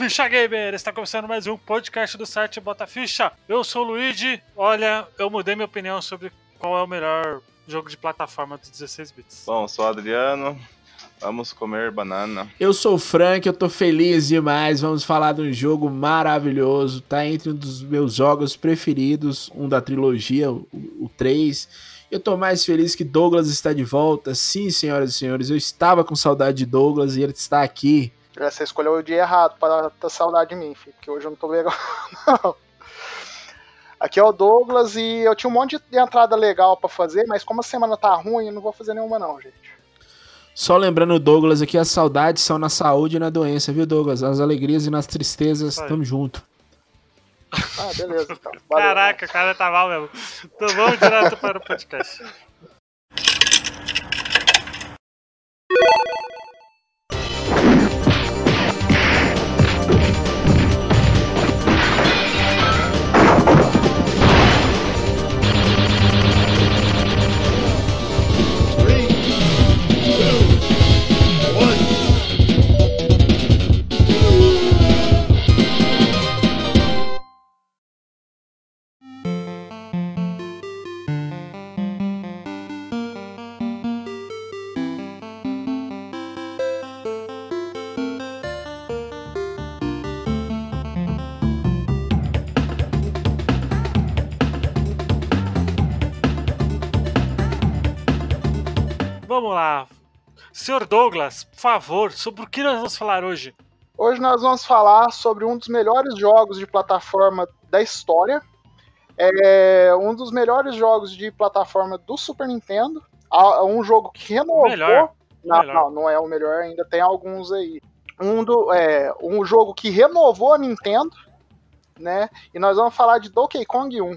Ficha Gamer! Está começando mais um podcast do site Bota Ficha. Eu sou o Luigi. Olha, eu mudei minha opinião sobre qual é o melhor jogo de plataforma dos 16 bits. Bom, sou o Adriano. Vamos comer banana. Eu sou o Frank, eu tô feliz demais. Vamos falar de um jogo maravilhoso. Tá entre um dos meus jogos preferidos, um da trilogia, o, o 3. Eu tô mais feliz que Douglas está de volta. Sim, senhoras e senhores, eu estava com saudade de Douglas e ele está aqui. Você escolheu o dia errado para ter saudade de mim, filho, porque hoje eu não tô legal, não. Aqui é o Douglas e eu tinha um monte de entrada legal para fazer, mas como a semana tá ruim, eu não vou fazer nenhuma não, gente. Só lembrando, Douglas, aqui as saudades são na saúde e na doença, viu, Douglas? Nas alegrias e nas tristezas, Vai. tamo junto. Ah, beleza, então. Valeu. Caraca, o cara tá mal mesmo. Então vamos direto para o podcast. Vamos lá. Senhor Douglas, por favor, sobre o que nós vamos falar hoje? Hoje nós vamos falar sobre um dos melhores jogos de plataforma da história. É um dos melhores jogos de plataforma do Super Nintendo. Um jogo que renovou. Melhor. Não, Melhor. não, não é o melhor, ainda tem alguns aí. Um, do, é, um jogo que renovou a Nintendo, né? E nós vamos falar de Donkey Kong 1.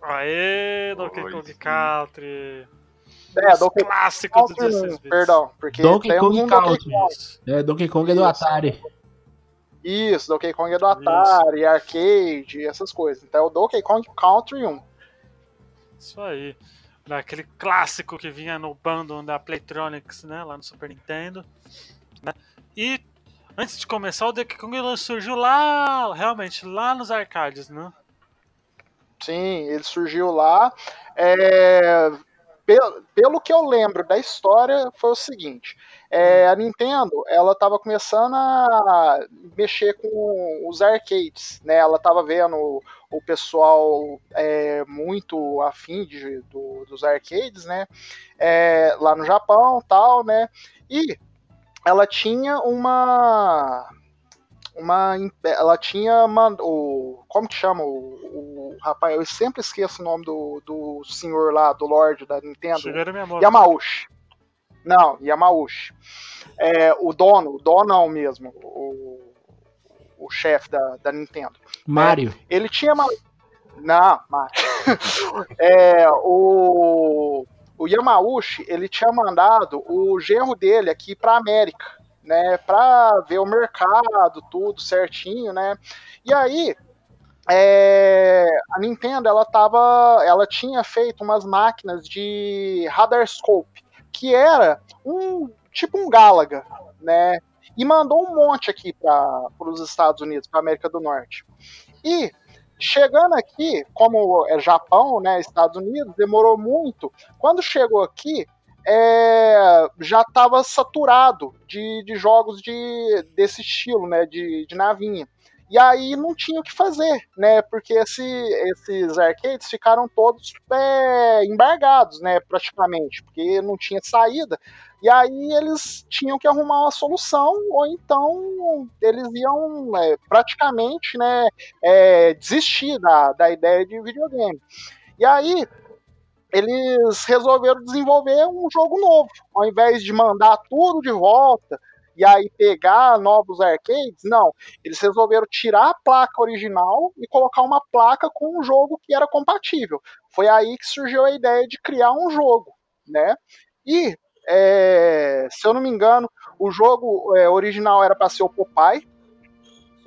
Aê, Donkey Oi, Kong sim. Country. É, Donkey clássicos Kong 1, 16 bits. perdão, porque Donkey Kong um Donkey Country. Kong. É, Donkey Kong é do Isso. Atari. Isso, Donkey Kong é do Atari, arcade, essas coisas. Então é o Donkey Kong Country 1. Isso aí. Daquele clássico que vinha no bundle da Playtronics, né? Lá no Super Nintendo. né? E antes de começar, o Donkey Kong ele surgiu lá, realmente, lá nos arcades, né? Sim, ele surgiu lá. É, pelo, pelo que eu lembro da história, foi o seguinte: é, a Nintendo ela estava começando a mexer com os arcades, né? Ela estava vendo o pessoal é, muito afim de, do- dos arcades, né? É, lá no Japão, tal, né? E ela tinha uma uma ela tinha man- o como que chama o, o rapaz eu sempre esqueço o nome do, do senhor lá do Lorde da Nintendo. Yamauchi não Yamauchi é, o dono o donão mesmo o, o chefe da, da Nintendo Mario. ele tinha uma. Não, mas. é, o, o Yamauchi, ele tinha mandado o genro dele aqui pra América, né? Pra ver o mercado, tudo certinho, né? E aí. é, a Nintendo ela tava, ela tinha feito umas máquinas de radar scope que era um tipo um Galaga, né? E mandou um monte aqui para os Estados Unidos, para América do Norte. E chegando aqui, como é Japão, né, Estados Unidos, demorou muito. Quando chegou aqui, é, já estava saturado de, de jogos de, desse estilo, né, de, de navinha. E aí não tinha o que fazer, né? Porque esse, esses arcades ficaram todos é, embargados, né? Praticamente, porque não tinha saída. E aí eles tinham que arrumar uma solução, ou então eles iam é, praticamente, né? é, desistir da, da ideia de videogame. E aí eles resolveram desenvolver um jogo novo, ao invés de mandar tudo de volta e aí pegar novos arcades, não. Eles resolveram tirar a placa original e colocar uma placa com um jogo que era compatível. Foi aí que surgiu a ideia de criar um jogo, né? E é, se eu não me engano, o jogo é, original era para ser o Popeye.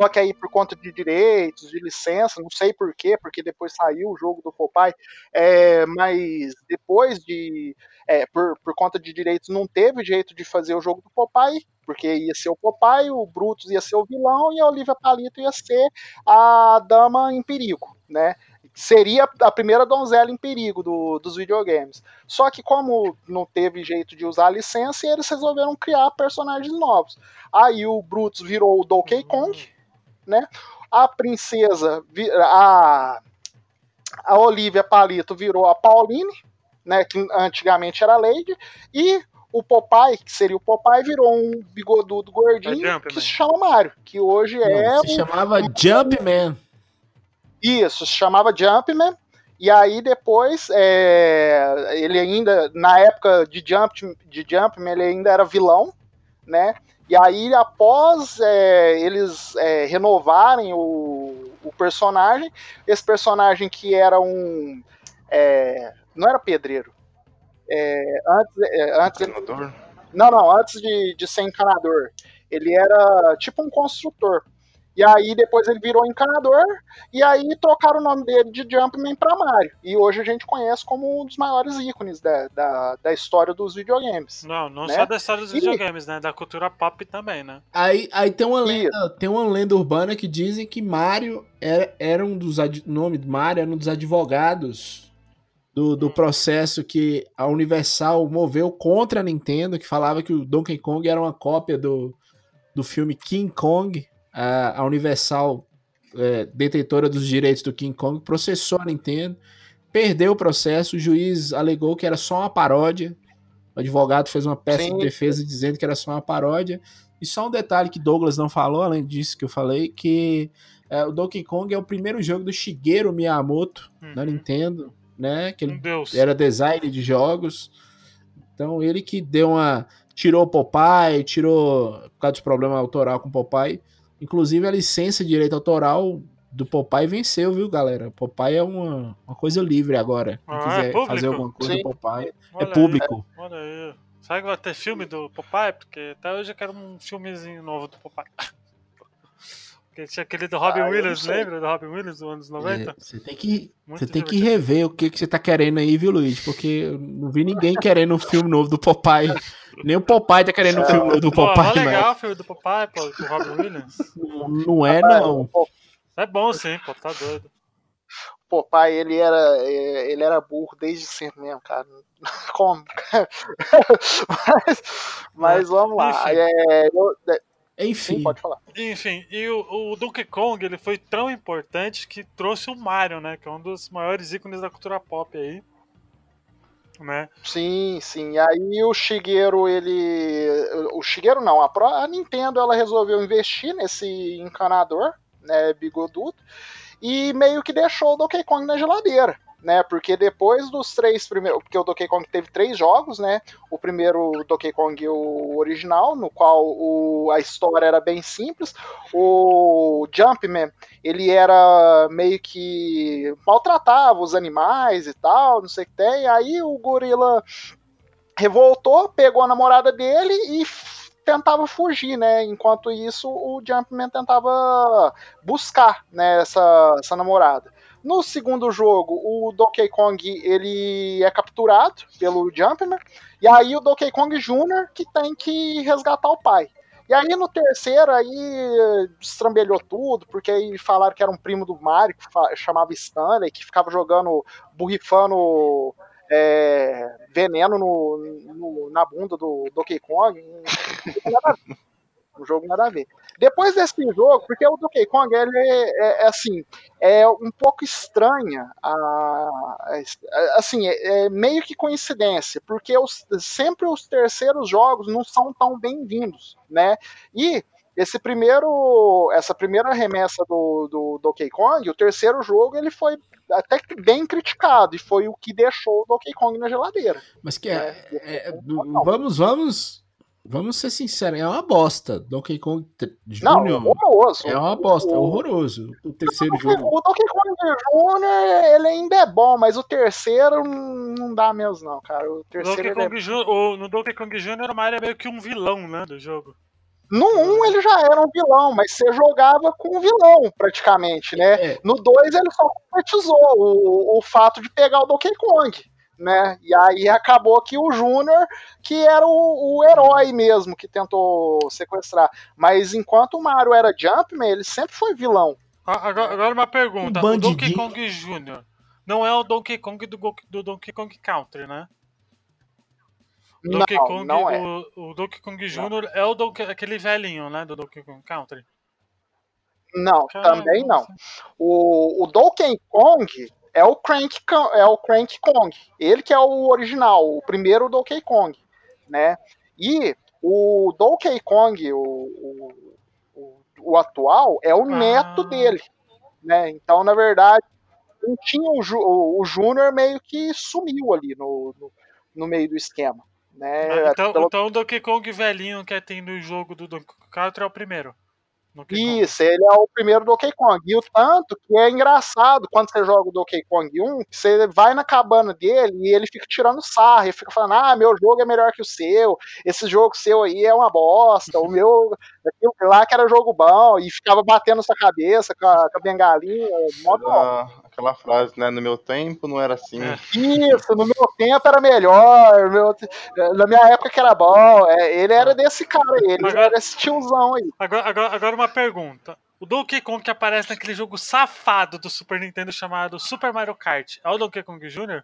Só que aí, por conta de direitos, de licença, não sei porquê, porque depois saiu o jogo do Popeye, é, mas depois de. é, por, por conta de direitos, não teve jeito de fazer o jogo do Popeye, Porque ia ser o Popeye, o Brutus ia ser o vilão e a Olivia Palito ia ser a dama em perigo, né? Seria a primeira donzela em perigo do, dos videogames. Só que como não teve jeito de usar a licença, eles resolveram criar personagens novos. Aí o Brutus virou o Donkey Kong, né? A princesa, a, a Olivia Palito virou a Pauline, né? Que antigamente era Lady, e o Popeye, que seria o Popeye, virou um bigodudo gordinho É que se chama Mario, que hoje é. se chamava Jumpman. Isso, se chamava Jumpman. E aí depois, é, ele ainda, na época de, Jump, de Jumpman, ele ainda era vilão, né? E aí, após é, eles é, renovarem o, o, personagem, esse personagem que era um. É, não era pedreiro. É, antes, é, antes ele, não, não, antes de, de ser encanador. Ele era tipo um construtor. E aí depois ele virou encanador, e aí trocaram o nome dele de Jumpman para Mario. E hoje a gente conhece como um dos maiores ícones da, da, da história dos videogames. Não, não né? só da história dos e... videogames, né? Da cultura pop também, né? Aí, aí tem, uma lenda, tem uma lenda urbana que dizem que Mario era, era um dos. O nome de Mario era um dos advogados do, do processo que a Universal moveu contra a Nintendo, que falava que o Donkey Kong era uma cópia do, do filme King Kong. A, a Universal, é, detentora dos direitos do King Kong, processou a Nintendo, perdeu o processo, o juiz alegou que era só uma paródia. O advogado fez uma peça Sim. de defesa dizendo que era só uma paródia. E só um detalhe que Douglas não falou, além disso que eu falei, que é, o Donkey Kong é o primeiro jogo do Shigeru Miyamoto uhum. na Nintendo né? Que ele Deus. era design de jogos. Então ele que deu uma. Tirou o Popeye, tirou. Por causa de problema autoral com o Popeye. Inclusive a licença de direito autoral do Popeye venceu, viu, galera? Popeye é uma, uma coisa livre agora. Quem Ah, quiser é fazer alguma coisa Sim. do Popeye, é Olha aí. público. Olha aí. Será que vai ter filme do Popeye? Porque até hoje eu quero um filmezinho novo do Popeye. Porque tinha aquele do Robin Ah, Williams, lembra do Robin Williams dos anos 90? É, Você tem que, você tem que rever o que, que você tá querendo aí, viu, Luiz? Porque eu não vi ninguém querendo um filme novo do Popeye. Nem o Popeye tá querendo um filme novo do Pô, Popeye, mó mas legal o filme do Popeye, pô, com o Robin Williams. não, não é, não. É bom sim, pô, tá doido. Popeye, ele era, é, ele era burro desde sempre mesmo, cara. Como? mas, mas vamos lá. É, eu- Enfim. sim, pode falar. Enfim, e o, o Donkey Kong ele foi tão importante que trouxe o Mario, né? Que é um dos maiores ícones da cultura pop aí. Né? Sim, sim. Aí o Shigeru, ele. O Shigeru não, a, pró- a Nintendo ela resolveu investir nesse encanador, né, bigodudo, e meio que deixou o Donkey Kong na geladeira. Né, porque depois dos três primeiros. Porque o Donkey Kong teve três jogos, né? O primeiro, Donkey Kong o original, no qual o, a história era bem simples. O Jumpman, ele era meio que maltratava os animais e tal, não sei o que tem. Aí o gorila revoltou, pegou a namorada dele e tentava fugir, né? Enquanto isso, o Jumpman tentava buscar né, essa, essa namorada. No segundo jogo, o Donkey Kong ele é capturado pelo Jumpman, e aí o Donkey Kong Jr. que tem que resgatar o pai. E aí no terceiro aí destrambelhou tudo, porque aí falaram que era um primo do Mario, que chamava Stanley, que ficava jogando, borrifando é, veneno no, no- na bunda do Donkey Kong. O jogo nada a ver. Depois desse jogo, porque o Donkey Kong ele é, é, assim, é um pouco estranha, a, assim, é, é meio que coincidência, porque os- sempre os terceiros jogos não são tão bem-vindos, né? E esse primeiro, essa primeira remessa do, do Donkey Kong, o terceiro jogo, ele foi até bem criticado e foi o que deixou o Donkey Kong na geladeira. Mas que é, É, é- vamos, vamos, vamos ser sinceros, é uma bosta. Donkey Kong t- Não, Jr. horroroso. é uma bosta, é horroroso. O terceiro O jogo. o Donkey Kong Jr., ele ainda é bom, mas o terceiro não dá mesmo, não, cara. O terceiro Donkey é... Kong Jr., o- no Donkey Kong Jr. o Mario é meio que um vilão, né, do jogo. No 1 ele já era um vilão, mas você jogava com um vilão, praticamente, né? É. No 2 ele só concretizou o, o fato de pegar o Donkey Kong. Né? E aí acabou que o Júnior, que era o, o, herói mesmo, que tentou sequestrar. Mas enquanto o Mario era Jumpman, ele sempre foi vilão. Agora, agora uma pergunta: um o Donkey Kong Jr. não é o Donkey Kong do, do Donkey Kong Country, né? Donkey não, Kong, não é. o, o Donkey Kong Jr. é o Donkey, aquele velhinho, né? Do Donkey Kong Country. Não, Caramba. também não. O, o Donkey Kong é o Crank é o Crank Kong. Ele que é o original, o primeiro Donkey Kong, né? E o Donkey Kong, o, o, o atual, é o ah. neto dele, né? Então, na verdade, não tinha o, o, o Júnior meio que sumiu ali no, no, no meio do esquema. Né? Ah, então, Pelo... então o Donkey Kong velhinho que tem no jogo do Donkey Kong é o primeiro. Isso, ele é o primeiro Donkey Kong. E o tanto que é engraçado quando você joga o Donkey Kong 1, você vai na cabana dele e ele fica tirando sarro, ele fica falando: ah, meu jogo é melhor que o seu, esse jogo seu aí é uma bosta, o meu lá que era jogo bom, e ficava batendo sua cabeça com a, com a bengalinha. Aquela, aquela frase, né? No meu tempo não era assim. É. Isso, no meu tempo era melhor, meu, na minha época que era bom. É, ele era desse cara aí, ele agora, era esse tiozão aí. Agora, agora, agora uma pergunta. O Donkey Kong que aparece naquele jogo safado do Super Nintendo chamado Super Mario Kart é o Donkey Kong Jr.?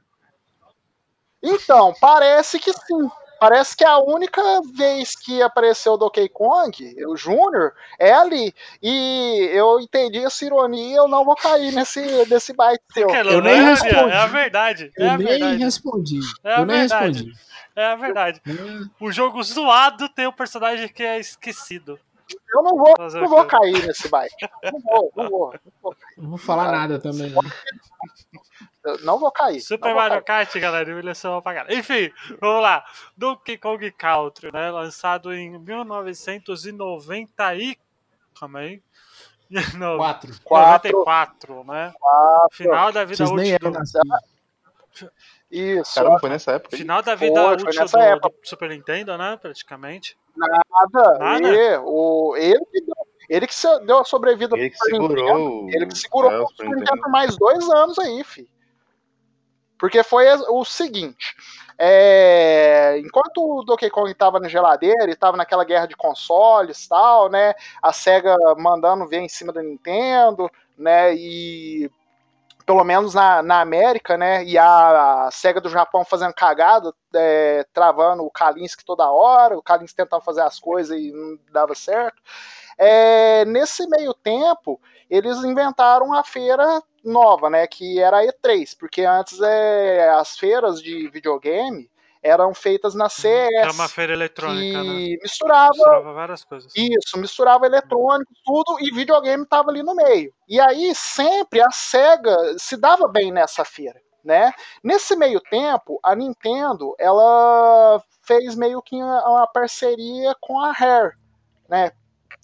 Então, parece que sim. Parece que a única vez que apareceu o Donkey Kong, o Júnior, é ali. E eu entendi essa ironia eu não vou cair nesse, nesse byte seu. Eu nem respondi. É a verdade. É eu a nem verdade. respondi. É a eu nem verdade. respondi. É a verdade. O jogo zoado tem um personagem que é esquecido. Eu não vou, não vou cair nesse byte. Não vou, não vou. Não vou, não vou falar nada também. Não. Eu não vou cair. Super Mario Kart, galera, envelheceu pra caralho. Enfim, vamos lá. Donkey Kong Country, né? Lançado em 1990 e... Calma aí. 4. 94, né? Quatro. Final da vida útil do... Isso. Caramba, foi nessa época. Final da vida foi, útil foi do, época. do, Super Nintendo, né? Praticamente. Nada. Nada? E, o, ele que deu ele que deu a sobrevida ele que segurou. Ele que segurou é, o Super Nintendo por mais dois anos aí, fi. Porque foi o seguinte: é, enquanto o Donkey Kong estava na geladeira e estava naquela guerra de consoles tal, né? A SEGA mandando ver em cima da Nintendo, né? E pelo menos na, na América, né? E a, a SEGA do Japão fazendo cagada, é, travando o Kalinske toda hora, o Kalinske tentando fazer as coisas e não dava certo. É, nesse meio tempo, eles inventaram a feira nova, né, que era a E3, porque antes é, as feiras de videogame eram feitas na CS. Era uma feira eletrônica, né? misturava, misturava várias coisas. Isso, misturava eletrônico, tudo, e videogame estava ali no meio. E aí sempre a SEGA se dava bem nessa feira. Né? Nesse meio tempo, a Nintendo ela fez meio que uma parceria com a Rare, né?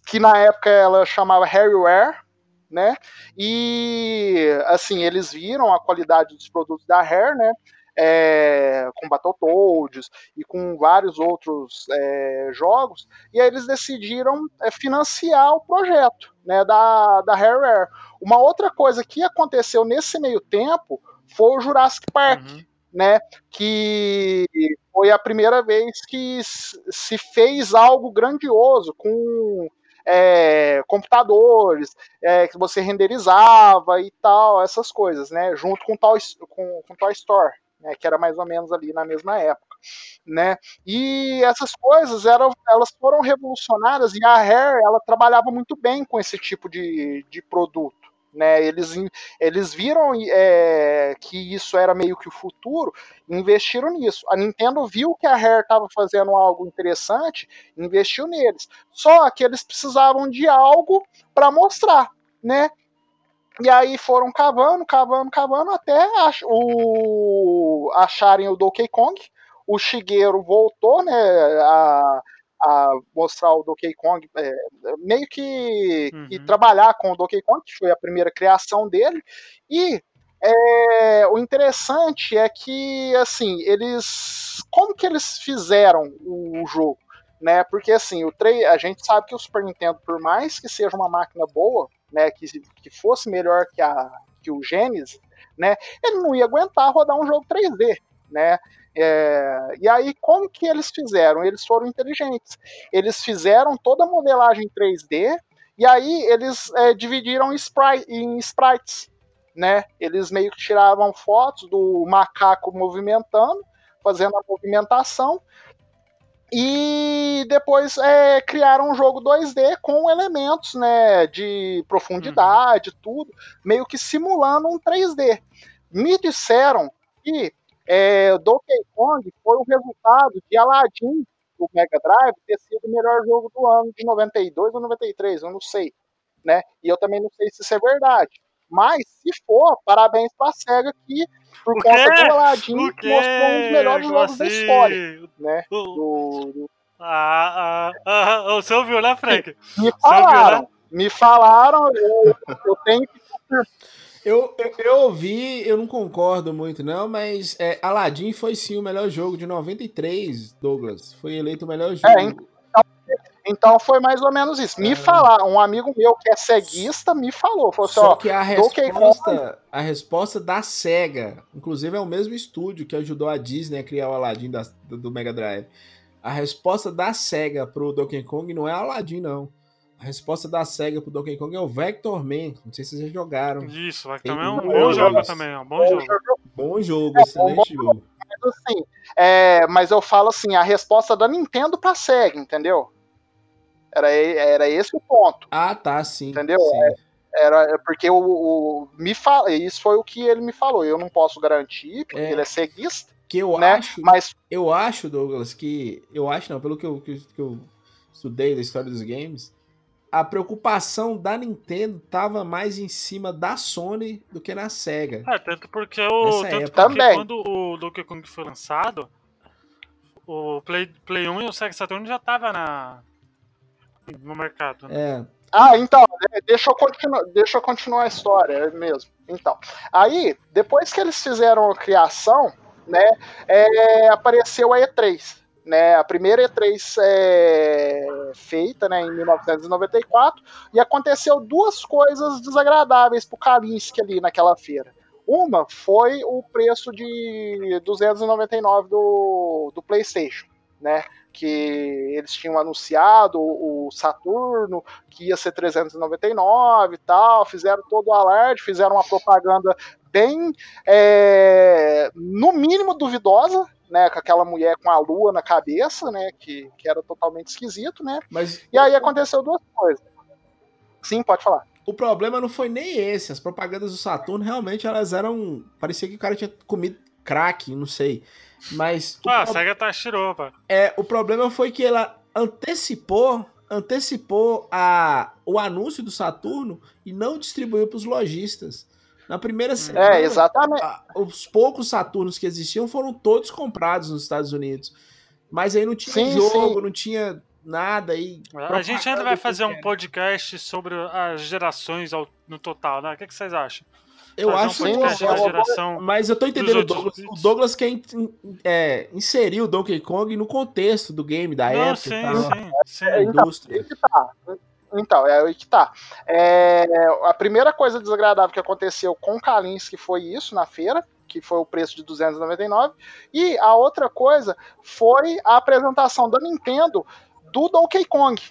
que na época ela chamava Harryware, né? E assim, eles viram a qualidade dos produtos da Rare, né? É, com Battletoads e com vários outros é, jogos, e aí eles decidiram é, financiar o projeto né, da, da Rare. Uma outra coisa que aconteceu nesse meio tempo foi o Jurassic Park, uhum. né, que foi a primeira vez que se fez algo grandioso com é, computadores é, que você renderizava e tal, essas coisas, né? Junto com Toy, com, com Toy Store, né, que era mais ou menos ali na mesma época, né? E essas coisas eram, elas foram revolucionárias e a Rare ela trabalhava muito bem com esse tipo de, de produto. Né, eles, eles viram é, que isso era meio que o futuro investiram nisso. A Nintendo viu que a Rare estava fazendo algo interessante, investiu neles. Só que eles precisavam de algo para mostrar, né? E aí foram cavando, cavando, cavando até ach o, acharem o Donkey Kong. O Shigeru voltou, né, a, a mostrar o Donkey Kong, é, meio que, uhum. que, trabalhar com o Donkey Kong, que foi a primeira criação dele, e é, o interessante é que, assim, eles, como que eles fizeram o, o jogo, né, porque assim, o 3, a gente sabe que o Super Nintendo, por mais que seja uma máquina boa, né, que, que fosse melhor que, a, que o Genesis, né, ele não ia aguentar rodar um jogo 3D, né? É, e aí, como que eles fizeram? Eles foram inteligentes. Eles fizeram toda a modelagem 3D e aí eles é, dividiram em, sprite, em sprites, né? Eles meio que tiravam fotos do macaco movimentando, fazendo a movimentação, e depois é, criaram um jogo 2D com elementos né, de profundidade, uhum. tudo, meio que simulando um 3D. Me disseram que é, Donkey Kong foi o resultado de Aladdin do Mega Drive ter sido o melhor jogo do ano de 92 ou 93, eu não sei. Né? E eu também não sei se isso é verdade. Mas, se for, parabéns pra SEGA que, por conta do Aladdin, mostrou um dos melhores jogos assim? da história. Né? Do, do... Ah, ah, ah, você ouviu, né, Frank? Me falaram, né? me falaram, eu, eu tenho que eu, eu, eu, ouvi, eu não concordo muito, não, mas é, Aladdin foi sim o melhor jogo de 93, Douglas. Foi eleito o melhor é, jogo. É, então, então foi mais ou menos isso. Me é. falar, um amigo meu que é ceguista me falou. falou assim, Só ó, que a resposta, a resposta da SEGA, inclusive é o mesmo estúdio que ajudou a Disney a criar o Aladdin da, do, do Mega Drive. A resposta da SEGA pro Donkey Kong não é Aladdin, não. A resposta da SEGA pro Donkey Kong é o Vector Man. Não sei se vocês jogaram. Isso, Vector Man é um bom jogo também. É um bom jogo. Bom jogo, excelente é, jogo. Mas, assim, é, mas eu falo assim, a resposta da Nintendo pra SEGA, entendeu? Era, era esse o ponto. Ah, tá, sim. Entendeu? Sim. É, era é porque o, o, me fala, isso foi o que ele me falou. Eu não posso garantir, porque é, ele é ceguista. Que eu né? acho, mas eu acho, Douglas, que eu acho não, pelo que eu, que, que eu estudei da história dos games, a preocupação da Nintendo tava mais em cima da Sony do que na Sega. É, tanto porque, o, tanto porque Também. quando o Donkey Kong foi lançado, o Play, Play 1 e o Sega Saturn já tava na, no mercado. Né? É. Ah, então, deixa eu, continuar, deixa eu continuar a história é mesmo. Então, aí, depois que eles fizeram a criação, né, é, apareceu a E3 né, a primeira E3 é, feita né, em 1994, e aconteceu duas coisas desagradáveis para o Kalinske ali naquela feira. Uma foi o preço de 299 do, do PlayStation, né? Que eles tinham anunciado o Saturno, que ia ser 399 e tal, fizeram todo o alarde, fizeram uma propaganda bem, é, no mínimo duvidosa, né, com aquela mulher com a lua na cabeça, né, que, que era totalmente esquisito, né? Mas e aí aconteceu duas coisas. Sim, pode falar. O problema não foi nem esse, as propagandas do Saturno realmente elas eram, parecia que o cara tinha comido crack, não sei. Mas Ah, a SEGA tá chiropa. É, o problema foi que ela antecipou antecipou a, o anúncio do Saturno e não distribuiu para os lojistas. Na primeira hum. semana, é, exatamente. os poucos Saturnos que existiam foram todos comprados nos Estados Unidos. Mas aí não tinha sim, jogo, sim. não tinha nada aí. A gente ainda vai fazer um podcast sobre as gerações no total, né? O que, que vocês acham? Eu Fazer acho um geração mas eu tô entendendo o Douglas. O Douglas quer é, inserir o Donkey Kong no contexto do game, da Não, época. Sim, sim, sim. É, indústria. Então, tá. Então, é aí que tá. É, a primeira coisa desagradável que aconteceu com Kalinski foi isso na feira, que foi o preço de 299. E a outra coisa foi a apresentação da Nintendo do Donkey Kong.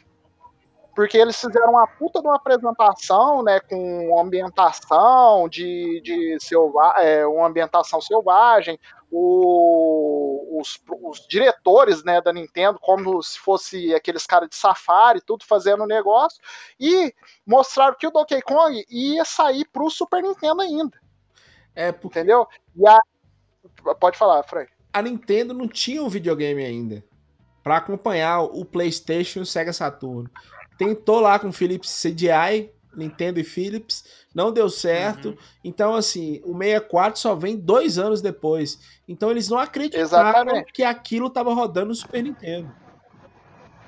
Porque eles fizeram uma puta de uma apresentação, né, com ambientação de, de selva é, uma ambientação selvagem, o, os, os, diretores né, da Nintendo, como se fosse aqueles caras de safari, tudo fazendo negócio, e mostraram que o Donkey Kong ia sair pro Super Nintendo ainda. É, porque... Entendeu? E a... Pode falar, Frank. A Nintendo não tinha um videogame ainda para acompanhar o PlayStation e o Sega Saturn. Tentou lá com o Philips CDI, Nintendo e Philips, não deu certo. Uhum. Então, assim, o 64 só vem dois anos depois. Então, eles não acreditaram Exatamente. que aquilo estava rodando no Super Nintendo.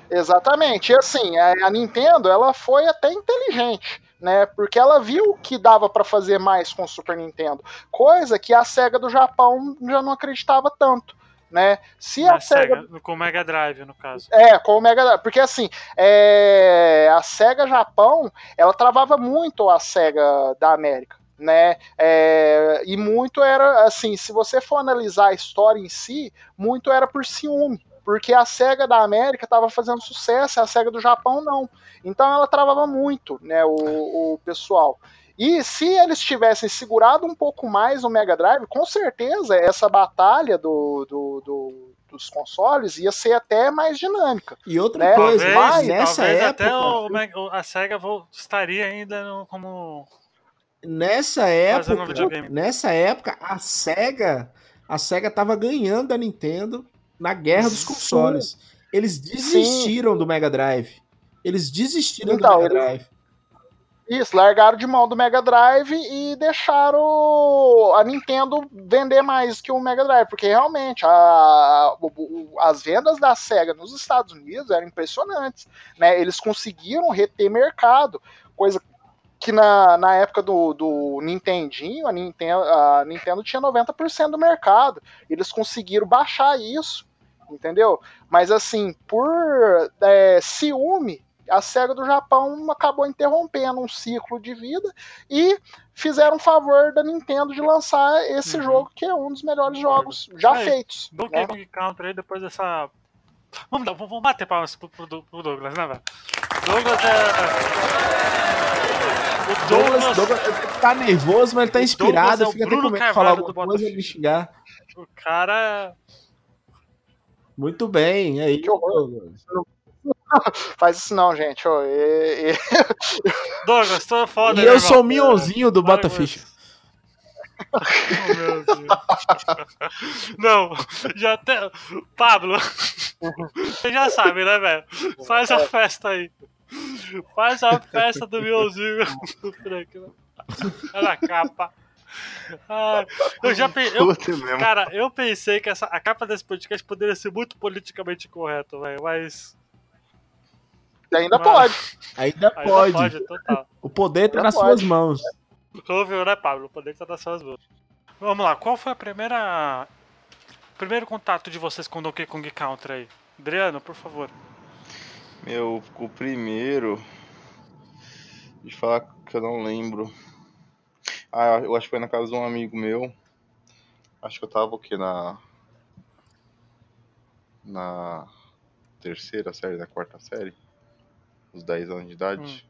Exatamente. E assim, a, Nintendo, ela foi até inteligente. Né, porque ela viu que dava para fazer mais com o Super Nintendo, coisa que a Sega do Japão já não acreditava tanto né? Se Na a Sega, Sega, com o Mega Drive no caso. É, com o Mega Drive, porque assim, é... a Sega Japão, ela travava muito a Sega da América, né? É, e muito era assim, se você for analisar a história em si, muito era por ciúme, porque a SEGA da América estava fazendo sucesso, a SEGA do Japão não. Então ela travava muito, né, o, o pessoal. E se eles tivessem segurado um pouco mais o Mega Drive, com certeza essa batalha do, do, do dos consoles ia ser até mais dinâmica. E outra né? coisa, talvez, mas nessa talvez época, até o, a SEGA estaria ainda no, como nessa um época, videogame. nessa época a Sega, a Sega tava ganhando da Nintendo na guerra dos Sim. consoles. Eles desistiram do Mega Drive. Eles desistiram Então, do Mega eles- Drive. Isso, largaram de mão do Mega Drive e deixaram a Nintendo vender mais que o Mega Drive, porque realmente a- o- as vendas da Sega nos Estados Unidos eram impressionantes. Né? Eles conseguiram reter mercado, coisa que na, na época do, do Nintendinho, a Nintendo, a Nintendo tinha 90% do mercado. Eles conseguiram baixar isso, entendeu? Mas assim, por é, ciúme, a SEGA do Japão acabou interrompendo um ciclo de vida e fizeram um favor da Nintendo de lançar esse Uhum. jogo, que é um dos melhores jogos já Aí, feitos. Donkey né? Kong Country aí depois dessa. Vamos, dar, vamos bater palmas pro, pro, pro Douglas, né, velho? Douglas é. O Douglas, Douglas, Douglas tá nervoso, mas ele tá inspirado. Douglas é o fica até com medo de falar alguma coisa e me xingar. o cara. Muito bem, é Que horror. isso. Faz isso não, gente. ô, e- e- Douglas, tô foda, E né, eu irmão? sou o Mionzinho do Para Bota com Ficha. isso. Oh, meu Deus. Não, já até. Pablo, você já sabe, né, velho? Faz a festa aí. Faz a festa do Mionzinho do Frank. né? Olha a capa. Ai, eu já pe... eu. Cara, eu pensei que essa, a capa desse podcast poderia ser muito politicamente correto, velho, mas. Ainda Mas- pode. Ainda ainda pode. pode, total. O poder tá Ainda nas pode. suas mãos. Ouviu, né, Pablo? O poder tá nas suas mãos. Vamos lá, qual foi a primeira. Primeiro contato de vocês com Donkey Kong Country aí? Adriano, por favor. Meu, o primeiro. De falar que eu não lembro. Ah, eu acho que foi na casa de um amigo meu. Acho que eu tava o quê? Na. Na terceira série, na quarta série. Uns 10 anos de idade.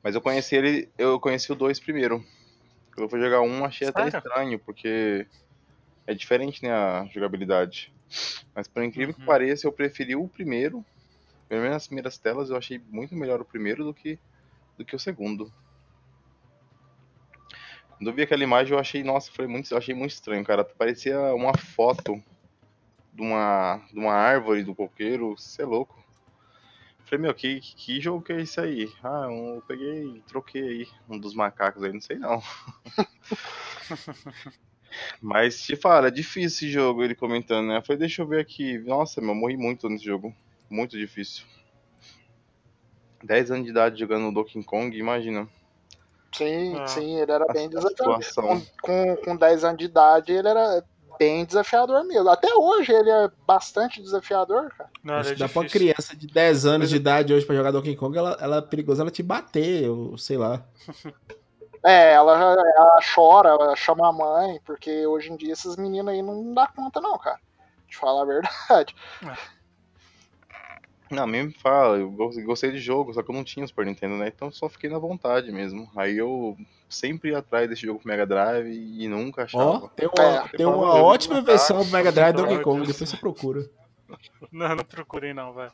Mas eu conheci ele. Eu conheci o 2 primeiro. Eu fui jogar um, achei até Sério? estranho, porque é diferente, né, a jogabilidade. Mas por incrível que Uhum. pareça, eu preferi o primeiro. Pelo menos nas primeiras telas, eu achei muito melhor o primeiro do que, do que o segundo. Quando eu vi aquela imagem, eu achei, nossa, foi muito, eu achei muito estranho, cara. Parecia uma foto de uma, de uma árvore do coqueiro, você é louco. Falei, meu, que, que jogo que é isso aí? Ah, um- eu peguei e troquei aí um dos macacos aí, não sei não. Mas te fala, é difícil esse jogo, ele comentando, né? Eu falei, deixa eu ver aqui. Nossa, meu, eu morri muito nesse jogo. Muito difícil. 10 anos de idade jogando Donkey Kong, imagina. Sim, Ah. sim, ele era bem desafiador. Com, com, com 10 anos de idade, ele era bem desafiador mesmo. Até hoje ele é bastante desafiador, cara. Não, Acho é dá pra uma criança de 10 anos de idade hoje pra jogar Donkey Kong, ela, ela é perigosa ela te bater, ou sei lá. É, ela, ela chora, ela chama a mãe, porque hoje em dia esses meninos aí não dá conta, não, cara. De falar a verdade. Não, mesmo fala, eu gos- gostei de jogo, só que eu não tinha o Super Nintendo, né? Então só fiquei na vontade mesmo. Aí eu sempre ia atrás desse jogo pro Mega Drive e nunca Ó, achava. tem uma, É, tem uma ótima versão do Mega Drive do Donkey Kong, Deus. depois você procura. Não, não procurei não, velho.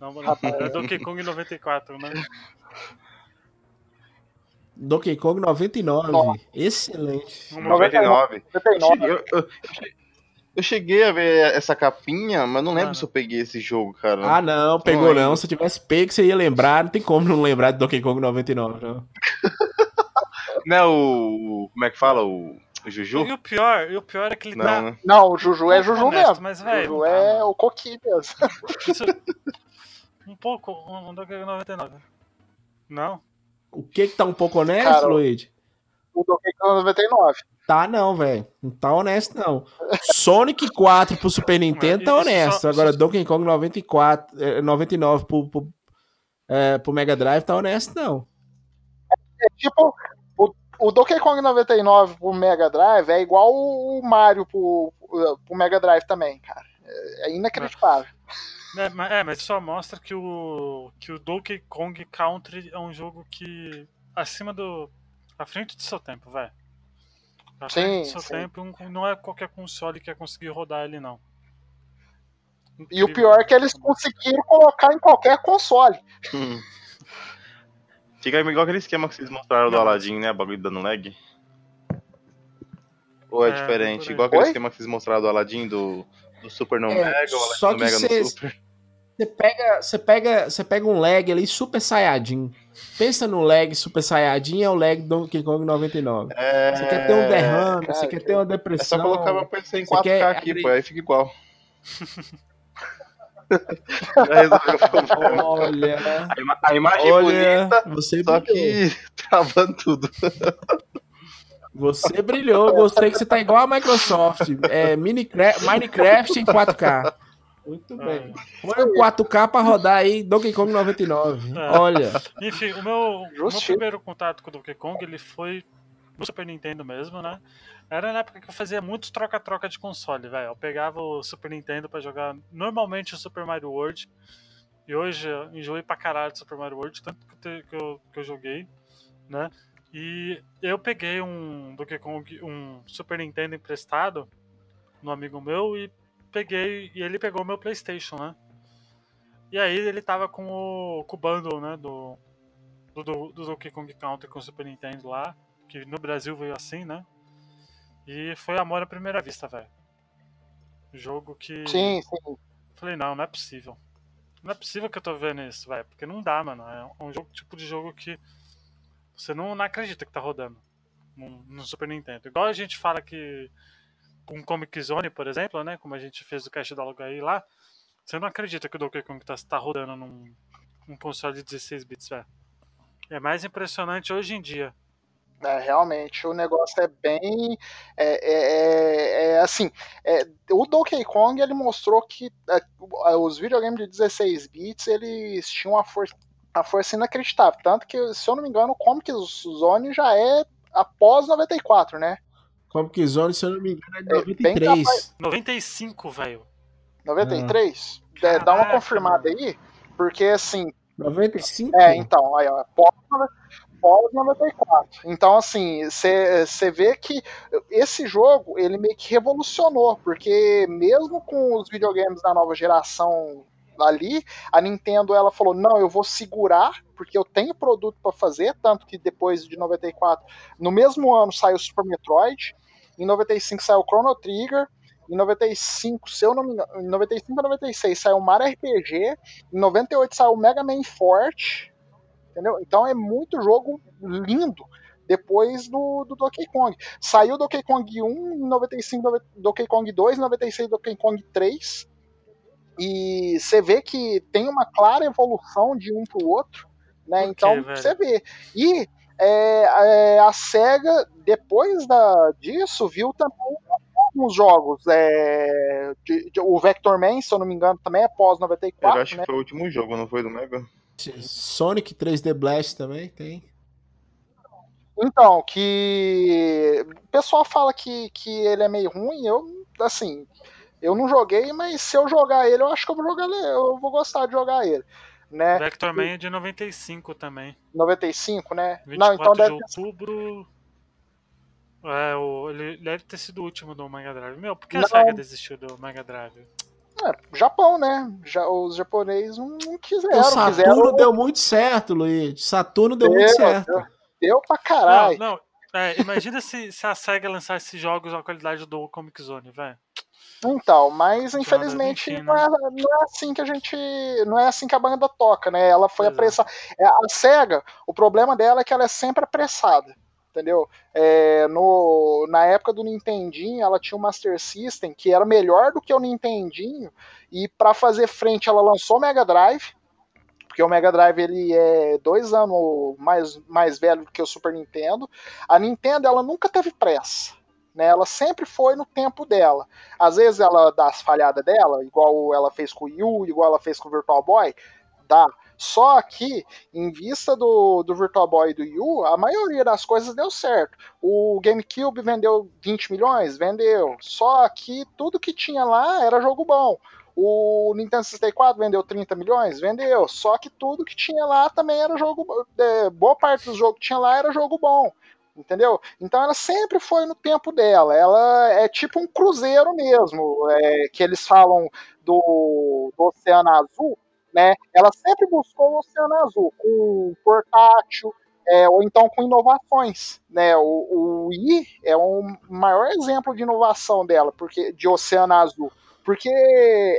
Não, não. É Donkey Kong 94, né? Donkey Kong 99, Nossa. excelente. Vamos ver. 99. 99. Eu, eu- eu cheguei a ver essa capinha, mas não lembro Ah, se eu peguei esse jogo, cara. Ah, não, pegou Não, não. Se eu tivesse pego, você ia lembrar. Não tem como não lembrar de Donkey Kong 99, não. Não é o. Como é que fala? O, o Juju? E o pior, e o pior é que ele Não, tá. né? Não, o Juju é Juju Honesto, mesmo. mas, velho, Juju dá, é o Coqui mesmo. Isso- Um pouco, um Donkey Kong 99. Não? O que que tá um pouco honesto, Cara, Luigi? O Donkey Kong 99. Tá não, velho. Não tá honesto, não. Sonic 4 pro Super Nintendo tá honesto. só- Agora Donkey Kong 94, eh, 99 pro, pro, eh, pro Mega Drive tá honesto, não. é tipo, o, Donkey Kong 99 pro Mega Drive é igual o Mario pro, pro Mega Drive também, cara. É, inacreditável. É, mas, é, mas só mostra que o, que o Donkey Kong Country é um jogo que. acima do. à frente do seu tempo, velho. À Sim, frente do seu sim. tempo, não é qualquer console que ia conseguir rodar ele, não. E o pior é que eles conseguiram colocar em qualquer console. Hum. Fica igual aquele esquema que vocês mostraram do. Aladdin, né? Bagulho dando lag. Ou é, É, diferente? Igual aquele Oi? esquema que vocês mostraram do Aladdin, do, do Super no É, Mega, o Aladdin só do que Mega cê- no Super. Você pega, você pega, você pega um lag ali super saiyajin. Pensa no lag super saiyajin é o lag do Donkey Kong 99. É... Você quer ter um derrame, cara, você quer que- ter uma É só depressão. colocar meu PC em Você 4K quer aqui, abrir- pô, aí fica igual. Já resolveu o problema. Olha, A, ima- a imagem olha, bonita, você só brilhou. que travando tudo. Você brilhou. Gostei que você tá igual a Microsoft. É Minecraft, Minecraft em 4K. Muito bem. Põe o 4K pra rodar aí Donkey Kong 99. É. Olha. Enfim, o meu, o meu primeiro contato com o Donkey Kong ele foi no Super Nintendo mesmo, né? Era na época que eu fazia muitos troca-troca de console, velho. Eu pegava o Super Nintendo pra jogar normalmente o Super Mario World. E hoje eu enjoei pra caralho do Super Mario World, tanto que eu, que eu, que eu joguei, né? E eu peguei um Donkey Kong, um Super Nintendo emprestado no amigo meu e peguei e ele pegou meu PlayStation, né? E aí ele tava com o, com o bundle, né, do, do, do Donkey Kong Country com o Super Nintendo lá, que no Brasil veio assim, né? E foi amor à primeira vista, velho. Jogo que. Sim, sim. Falei, não, não é possível. Não é possível que eu tô vendo isso, velho. Porque não dá, mano. É um jogo, tipo de jogo que você não, não acredita que tá rodando no, no Super Nintendo. Igual a gente fala que com Comic Zone, por exemplo, né? Como a gente fez o cast da aí lá, você não acredita que o Donkey Kong tá, tá rodando num, num console de 16 bits, velho. É mais impressionante hoje em dia. É, realmente, o negócio é bem. É, é- é- é assim. é, o Donkey Kong ele mostrou que é, os videogames de 16 bits eles tinham uma força, uma força inacreditável. Tanto que, se eu não me engano, o Comic Zone já é após 94, né? Comic Zone, se eu não me engano, é de É, bem 93. 95, velho. 93? É, dá uma confirmada aí, porque assim. 95? É, então, aí, ó, pós, pós 94. Então, assim, você vê que esse jogo, ele meio que revolucionou, porque mesmo com os videogames da nova geração ali, a Nintendo, ela falou, não, eu vou segurar, porque eu tenho produto para fazer, tanto que depois de 94, no mesmo ano saiu o Super Metroid, em 95 saiu o Chrono Trigger, em 95, se eu não me engano, em 95 ou 96 saiu o Mario RPG, em 98 saiu o Mega Man Forte, entendeu? Então é muito jogo lindo depois do, do Donkey Kong. Saiu o Donkey Kong 1 em 95, nove- Donkey Kong 2, em 96 Donkey Kong 3. E você vê que tem uma clara evolução de um pro outro, né? Quê, então velho? você vê. E é, é, a SEGA, depois da, disso, viu também alguns jogos. É, de- de- o Vector Man, se eu não me engano, também é pós Eu 94, acho né? que foi o último jogo, não foi do Mega? Sonic 3D Blast também tem. Então, que o pessoal fala que, que ele é meio ruim, eu, assim, eu não joguei, mas se eu jogar ele, eu acho que eu vou jogar ele, eu vou gostar de jogar ele, né? Vector Man é de 95 também. 95, né? 24 Não, então deve de outubro. É, o, ele deve ter sido o último do Mega Drive. Meu, por que a Não. SEGA desistiu do Mega Drive? É, Japão, né? Já, os japoneses não, não quiseram, o Saturno quiseram, deu muito certo, Luiz. Saturno deu, muito Deu, certo. deu. deu pra Não, caralho. não. É, imagina se, se a SEGA lançasse esses jogos à qualidade do Comic Zone, velho. Então, mas infelizmente enfim, né? não, é, não é assim que a gente. Não é assim que a banda toca, né? Ela foi Exato. apressada. É, A SEGA, o problema dela é que ela é sempre apressada. Entendeu? É, no, na época do Nintendinho, ela tinha o Master System, que era melhor do que o Nintendinho, e para fazer frente, ela lançou o Mega Drive, porque o Mega Drive ele é dois anos mais, mais velho do que o Super Nintendo. A Nintendo ela nunca teve pressa. Né, ela sempre foi no tempo dela. Às vezes ela dá as falhadas dela, igual ela fez com o Wii U, igual ela fez com o Virtual Boy, dá. Só que, em vista do, do Virtual Boy e do Yu, a maioria das coisas deu certo. O GameCube vendeu 20 milhões? Vendeu. Só que tudo que tinha lá era jogo bom. O Nintendo 64 vendeu 30 milhões? Vendeu. Só que tudo que tinha lá também era jogo. É, boa parte do jogo que tinha lá era jogo bom. Entendeu? Então ela sempre foi no tempo dela. Ela é tipo um cruzeiro mesmo, é, que eles falam do, do Oceano Azul né? Ela sempre buscou o Oceano Azul, com portátil, é, ou então com inovações, né? O, o I é o maior exemplo de inovação dela, porque de Oceano Azul, porque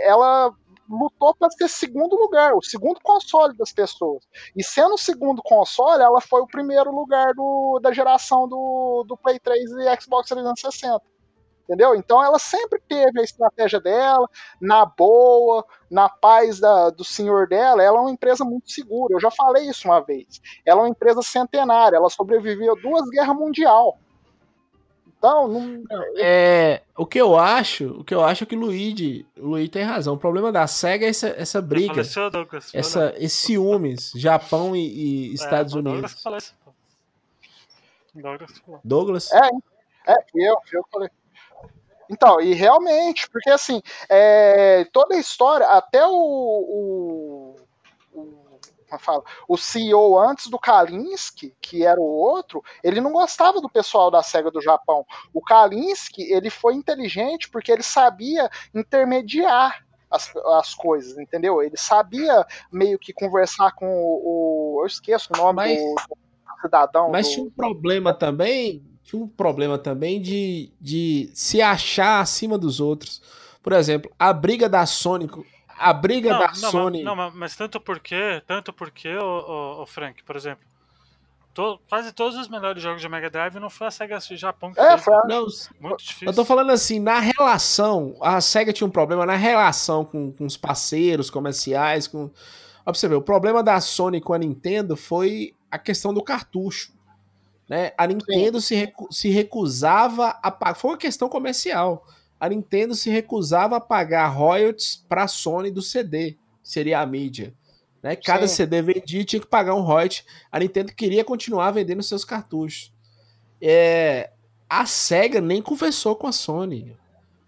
ela lutou para ser segundo lugar, o segundo console das pessoas. E sendo o segundo console, ela foi o primeiro lugar do, da geração do, do Play 3 e Xbox 360 entendeu? Então ela sempre teve a estratégia dela, na boa, na paz da, do senhor dela, ela é uma empresa muito segura. Eu já falei isso uma vez. Ela é uma empresa centenária, ela sobreviveu a duas guerras mundiais. Então, não... é, o que eu acho, o que eu acho é que o Luigi, o Luigi tem razão. O problema da SEGA é essa, essa briga, essa, esses ciúmes, Japão e, e é, Estados é, Unidos. Douglas, Douglas, Douglas. É, é, eu, eu falei. Então, e realmente, porque assim, é, toda a história, até o, o, o é falo, o CEO antes do Kalinske, que era o outro, ele não gostava do pessoal da SEGA do Japão. O Kalinske, ele foi inteligente porque ele sabia intermediar as, as coisas, entendeu? Ele sabia meio que conversar com o. o eu esqueço o nome mas, do, do cidadão. Mas do, tinha um problema também tinha um problema também de, de se achar acima dos outros. Por exemplo, a briga da Sony. A briga não, da não, Sony. Mas, não, mas tanto porque, tanto porque, o, o, o Frank, por exemplo, to, quase todos os melhores jogos de Mega Drive não foi a SEGA Japão que é, fez. Né? Não, Muito difícil. Eu tô falando assim, na relação, a SEGA tinha um problema na relação com, com os parceiros comerciais, com. Ver, o problema da Sony com a Nintendo foi a questão do cartucho. Né? A Nintendo se, recu se recusava a pagar. Foi uma questão comercial. A Nintendo se recusava a pagar royalties para a Sony do CD, seria a mídia. Né? Cada Sim. CD vendido tinha que pagar um royalty. A Nintendo queria continuar vendendo seus cartuchos. É, a SEGA nem conversou com a Sony.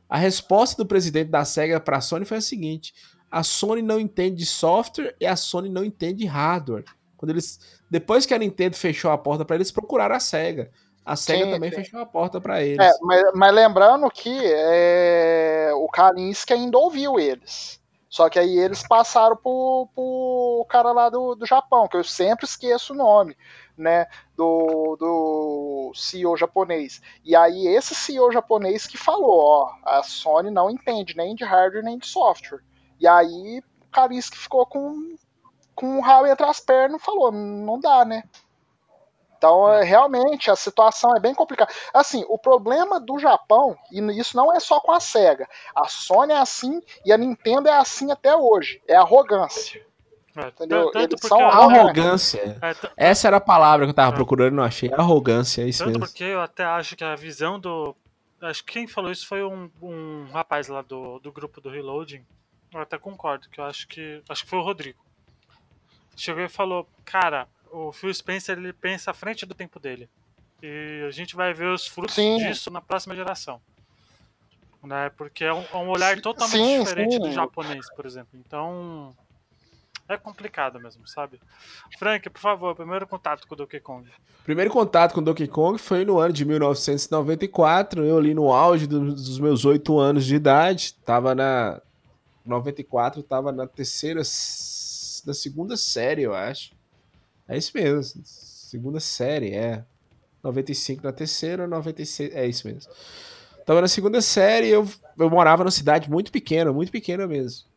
A resposta do presidente da SEGA para a Sony foi a seguinte: a Sony não entende de software e a Sony não entende de hardware. Quando eles depois que a Nintendo fechou a porta para eles, procuraram a SEGA. A SEGA sim, também sim. fechou a porta para eles. É, mas, mas, lembrando que é, o Kalinske ainda ouviu eles. Só que aí eles passaram pro, pro cara lá do, do Japão, que eu sempre esqueço o nome, né? Do, do CEO japonês. E aí esse CEO japonês que falou, ó, a Sony não entende nem de hardware nem de software. E aí o Kalinske ficou com com o rabo entre as pernas falou, não dá, né? Então, é, realmente, a situação é bem complicada. Assim, o problema do Japão, e isso não é só com a SEGA, a Sony é assim e a Nintendo é assim até hoje, é arrogância. É, entendeu? Eles são arrogância. É, Essa era a palavra que eu tava é. procurando e não achei. Arrogância, é isso tanto mesmo. porque eu até acho que a visão do. Acho que quem falou isso foi um, um rapaz lá do, do grupo do Reloading. Eu até concordo, que eu acho que. Acho que foi o Rodrigo chegou e falou: Cara, o Phil Spencer ele pensa à frente do tempo dele. E a gente vai ver os frutos sim. disso na próxima geração. Né? Porque é um, é um olhar totalmente sim, diferente sim. do japonês, por exemplo. Então. É complicado mesmo, sabe? Frank, por favor, primeiro contato com o Donkey Kong. Primeiro contato com o Donkey Kong foi no ano de 1994. Eu ali no auge dos meus oito anos de idade. Tava na. 94, tava na terceira da segunda série, eu acho. É isso mesmo. Segunda série, é. 95 na terceira, 96. É isso mesmo. Tava na segunda série, eu, eu morava numa cidade muito pequena, muito pequena mesmo.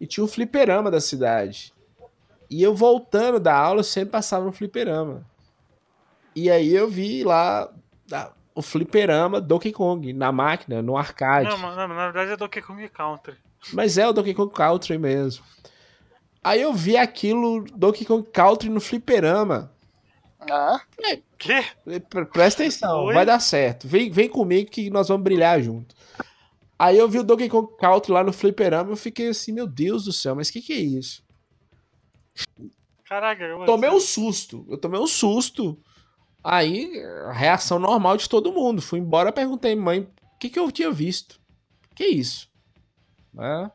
E tinha um fliperama da cidade. E eu voltando da aula, eu sempre passava no fliperama. E aí eu vi lá o fliperama Donkey Kong, na máquina, no arcade. Não, não, na verdade é Donkey Kong Country. Mas é o Donkey Kong Country mesmo. Aí eu vi aquilo Donkey Kong Country no fliperama. Ah? É, Quê? Presta atenção, Oi? vai dar certo. Vem, vem comigo que nós vamos brilhar junto. Aí eu vi o Donkey Kong Country lá no fliperama, eu fiquei assim, meu Deus do céu, mas o que, que é isso? Caraca, como Tomei um susto. Eu tomei um susto. Aí, a reação normal de todo mundo. Fui embora, perguntei, mãe, o que, que eu tinha visto? Que isso? Né?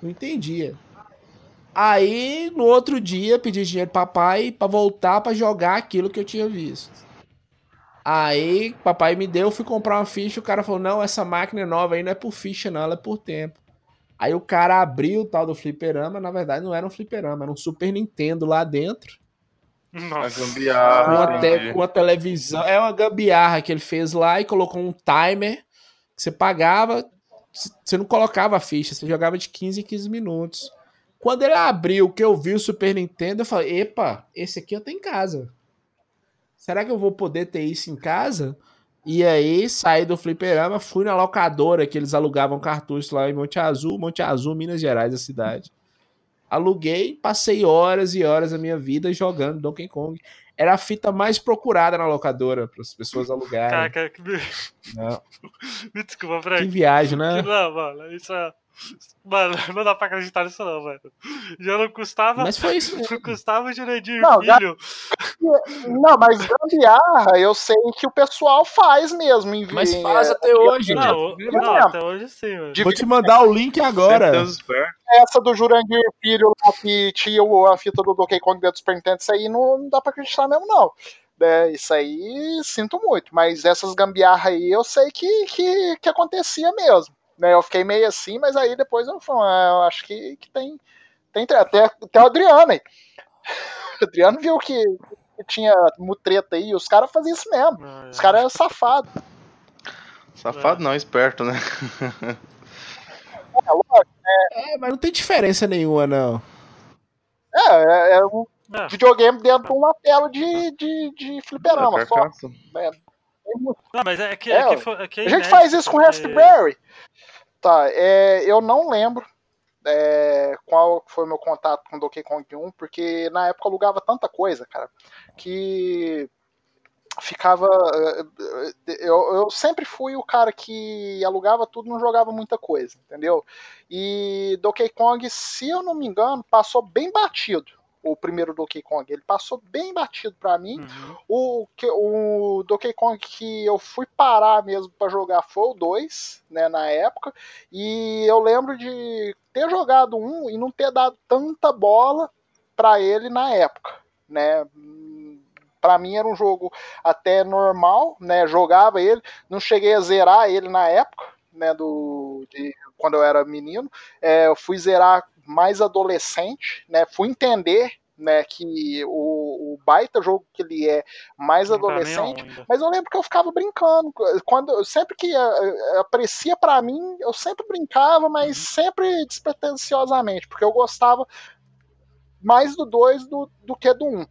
Não entendia. Aí, no outro dia, pedi dinheiro pro papai pra voltar pra jogar aquilo que eu tinha visto. Aí, papai me deu, fui comprar uma ficha, o cara falou, não, essa máquina nova aí não é por ficha não, ela é por tempo. Aí o cara abriu o tal do fliperama, na verdade não era um fliperama, era um Super Nintendo lá dentro. A Nossa. Com gambiarra. uma, te- com uma televisão. É uma gambiarra que ele fez lá e colocou um timer que você pagava. Você não colocava a ficha, você jogava de 15 em 15 minutos. Quando ele abriu, que eu vi o Super Nintendo, eu falei: Epa, esse aqui eu tenho em casa. Será que eu vou poder ter isso em casa? E aí, saí do fliperama, fui na locadora que eles alugavam cartuchos lá em Monte Azul, Monte Azul, Minas Gerais, a cidade. Aluguei, passei horas e horas da minha vida jogando Donkey Kong. Era a fita mais procurada na locadora para as pessoas alugarem. Caraca, que... Não. me desculpa, Que Frank. viagem, né? Que não, mano, isso é. Mano, não dá pra acreditar nisso, não, velho. Já não custava. Mas foi isso. Não custava o Jurandir Não, já- Filho. Não, mas gambiarra eu sei que o pessoal faz mesmo. Em, Mas faz é, até hoje, Não, né? o- Eu não, lembro. até hoje sim, mano. Vou te mandar o link agora. Essa do Jurandir Filho lá que tinha a fita do Donkey Kong dentro do Super Nintendo, isso aí não, não dá pra acreditar mesmo, não. É, isso aí sinto muito, mas essas gambiarra aí eu sei que, que, que acontecia mesmo. Né? Eu fiquei meio assim, mas aí depois eu, falei, ah, eu acho que, que tem, tem. Até, até o Adriano aí. O Adriano viu que, que tinha mutreta aí, os caras faziam isso mesmo. Não, Os caras eram safados. Safado não, esperto, né? É, mas não tem diferença nenhuma, não. É, é, é um é. videogame dentro de uma tela de, de, de fliperama É só. carcaça. Não, mas é que, É, é, que, foi- é que é A gente inédito, faz isso com Raspberry. Tá, é, eu não lembro é, qual foi o meu contato com Donkey Kong 1, porque na época eu alugava tanta coisa, cara, que ficava. Eu, eu sempre fui o cara que alugava tudo não jogava muita coisa, entendeu? E Donkey Kong, se eu não me engano, passou bem batido. O primeiro Donkey Kong, ele passou bem batido pra mim. Uhum. O, que- o Donkey Kong que eu fui parar mesmo pra jogar foi o 2, né, na época. E eu lembro de ter jogado um e não ter dado tanta bola pra ele na época, né? Pra mim era um jogo até normal, né? Jogava ele, não cheguei a zerar ele na época, né? Do de, quando eu era menino. É, eu fui zerar mais adolescente, né? Fui entender, né? Que o, o baita jogo que ele é mais Não tá adolescente. ainda. Mas eu lembro que eu ficava brincando. Quando, sempre que eh, aparecia pra mim, eu sempre brincava, mas sempre despretensiosamente, porque eu gostava mais do 2 do, do que do 1. Um.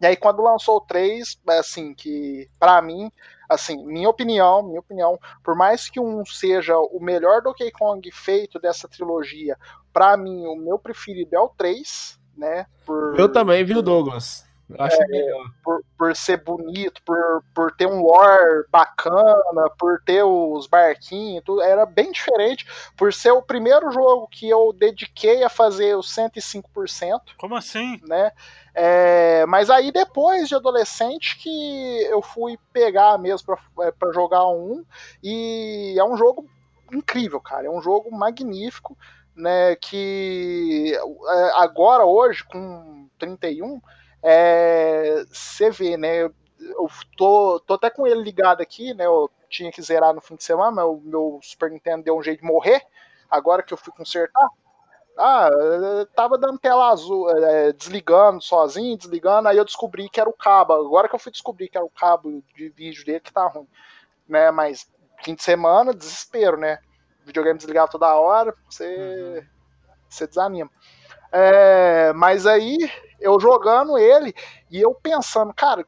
E aí quando lançou o 3, assim, que pra mim, assim, minha opinião, minha opinião, por mais que um seja o melhor Donkey Kong feito dessa trilogia, pra mim o meu preferido é o 3, né? Por Eu também, viu, Douglas? Acho melhor. por, por ser bonito, por, por ter um lore bacana, por ter os barquinhos, tudo, era bem diferente. Por ser o primeiro jogo que eu dediquei a fazer os 105%, Como assim? né? É, mas aí depois de adolescente que eu fui pegar mesmo pra, é, pra jogar um, e é um jogo incrível, cara. É um jogo magnífico, né? Que é, agora, hoje, com 31, é, você vê, né? Eu tô, tô até com ele ligado aqui, né? Eu tinha que zerar no fim de semana, mas o meu Super Nintendo deu um jeito de morrer. Agora que eu fui consertar. Ah, tava dando tela azul, eh, desligando sozinho, desligando, aí eu descobri que era o cabo. Agora que eu fui descobrir que era o cabo de vídeo dele que tá ruim. Né? Mas fim de semana, desespero, né? Videogame desligado toda hora, você, você desanima. É, mas aí eu jogando ele e eu pensando, cara,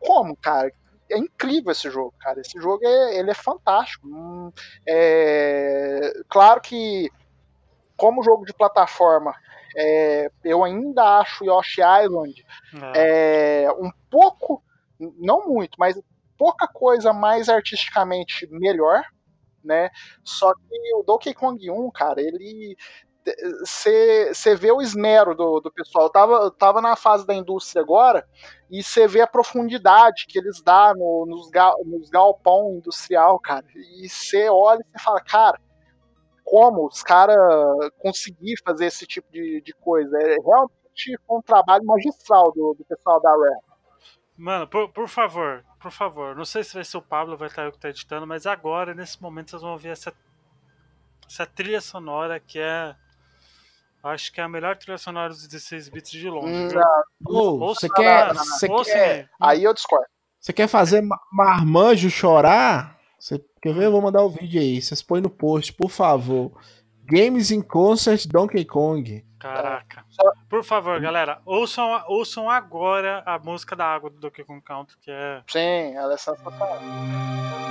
como, cara? É incrível esse jogo, cara. Esse jogo é, ele é fantástico. Hum, é, claro que, como jogo de plataforma, é, eu ainda acho Yoshi Island É. é, um pouco, não muito, mas pouca coisa mais artisticamente melhor, né? Só que o Donkey Kong 1, cara, ele você vê o esmero do, do pessoal. Eu tava, eu tava na fase da indústria agora e você vê a profundidade que eles dão no, nos, gal, nos galpão industrial, cara. E você olha e fala, cara, como os caras conseguiram fazer esse tipo de, de coisa? É realmente um trabalho magistral do, do pessoal da Rare. Mano, por, por favor, por favor, não sei se vai ser o Pablo vai estar eu que tá editando, mas agora, nesse momento, vocês vão ouvir essa, essa trilha sonora que é. Acho que é a melhor trilha sonora dos 16 bits de longe. Oh, você quer, você quer. Aí eu discordo. Você quer fazer marmanjo chorar? Você quer ver? Eu vou mandar o um vídeo aí. Vocês põem no post, por favor. Games in Concert Donkey Kong. Caraca. Por favor, galera, ouçam, ouçam agora a música da água do Donkey Kong Country, que é. Sim, ela é sensacional.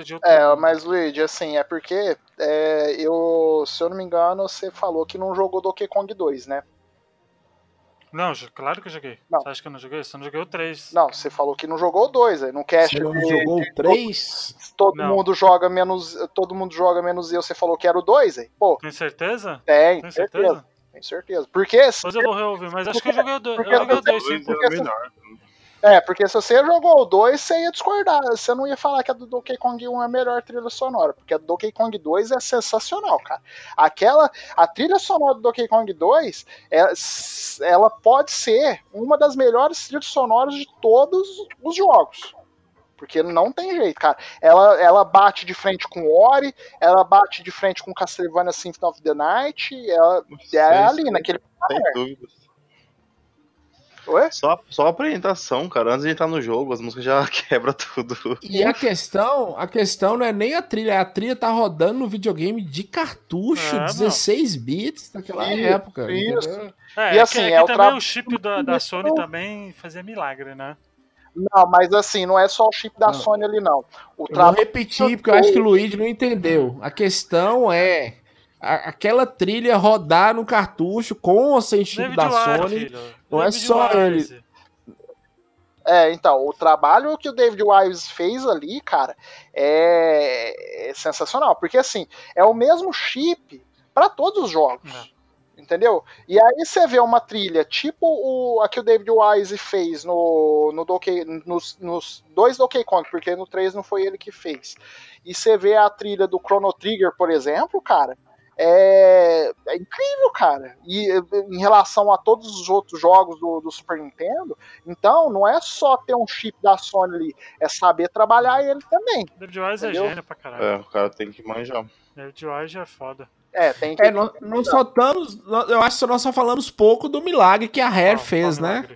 É, coisa de é, mas Luigi, assim, é porque é, eu, se eu não me engano, você falou que não jogou Donkey Kong 2, né? Não, claro que eu joguei. Não. Você acha que eu não joguei? Você não joguei o 3. Não, você falou que não jogou o 2, aí não quer Você não jogou o 3? Todo não. mundo joga menos. Todo mundo joga menos eu, você falou que era o 2, aí? Pô. Tem certeza? Tem, Tem certeza. certeza. Tem certeza. Porque. Depois eu vou reouvir, mas acho que eu joguei o 2. Eu joguei o 2 sim. Porque, é melhor. É, porque se você jogou o 2, você ia discordar. Você não ia falar que a do Donkey Kong 1 é a melhor trilha sonora, porque a do Donkey Kong 2 é sensacional, cara. Aquela, a trilha sonora do Donkey Kong 2, é, ela pode ser uma das melhores trilhas sonoras de todos os jogos. Porque não tem jeito, cara. Ela, ela bate de frente com Ori, ela bate de frente com Castlevania Symphony of the Night, ela é ali, naquele. Sem dúvidas. Só, só a apresentação, cara. Antes de entrar no jogo, as músicas já quebra tudo. E a questão, a questão não é nem a trilha, a trilha tá rodando no videogame de cartucho, é, 16 não. bits naquela época. Isso. É, e é assim, é, é o também o chip da, da Sony também fazia milagre, né? Não, mas assim, não é só o chip da não. Sony ali, não. O eu vou repetir, porque eu acho que o Luigi não entendeu. A questão é aquela trilha rodar no cartucho com o sem chip da Sony. Filho. Não David é só Wise. ele. É, então, o trabalho que o David Wise fez ali, cara, é, é sensacional. Porque, assim, é o mesmo chip para todos os jogos. É. Entendeu? E aí você vê uma trilha tipo o, a que o David Wise fez no, no Donkey, nos, nos dois Donkey Kong, porque no 3 não foi ele que fez. E você vê a trilha do Chrono Trigger, por exemplo, cara, é, é, incrível, cara. E em relação a todos os outros jogos do, do, Super Nintendo, então não é só ter um chip da Sony ali, é saber trabalhar ele também. David Wise é gênio pra caralho. É, o cara tem que manjar. David Wise é foda. É, tem que. É, nós, nós só estamos. Eu acho que nós só falamos pouco do milagre que a Rare fez, né?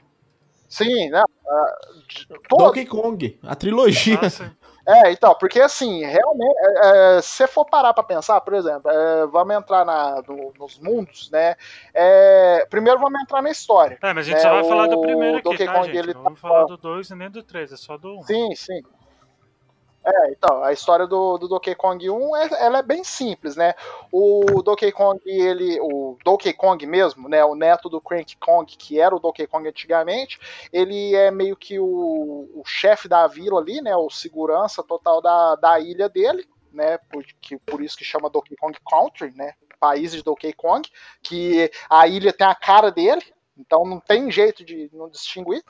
Sim, né? Uh, Donkey Kong, a trilogia. Ah, é, então, porque assim, realmente, é, é se você for parar para pensar, por exemplo, é, vamos entrar na, no, nos mundos, né? É, primeiro vamos entrar na história. É, mas a gente né? só vai falar do primeiro aqui, Donkey tá, Kong, gente? Ele não tá... vamos falar do 2 e nem do 3, é só do 1. Sim, sim. É, então, a história do, do Donkey Kong 1 é, ela é bem simples, né? O Donkey Kong, ele. O Donkey Kong mesmo, né? O neto do Crank Kong, que era o Donkey Kong antigamente, ele é meio que o, o chefe da vila ali, né? O segurança total da, da ilha dele, né? Por, que, por isso que chama Donkey Kong Country, né? País de Donkey Kong, que a ilha tem a cara dele, então não tem jeito de não distinguir.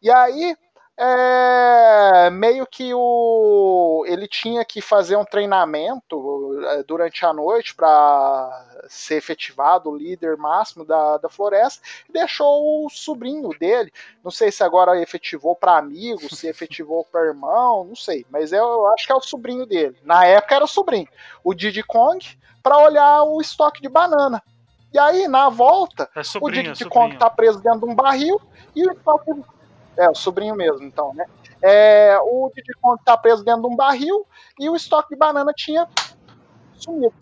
E aí é, meio que o ele tinha que fazer um treinamento é, durante a noite para ser efetivado o líder máximo da, da floresta e deixou o sobrinho dele. Não sei se agora efetivou para amigo se efetivou para irmão não sei mas eu acho que é o sobrinho dele. Na época era o sobrinho o Diddy Kong para olhar o estoque de banana. E aí na volta é sobrinho, o Diddy Kong tá preso dentro de um barril e o estoque é, o sobrinho mesmo, então, né? É, o Diddy tá preso dentro de um barril e o estoque de banana tinha sumido,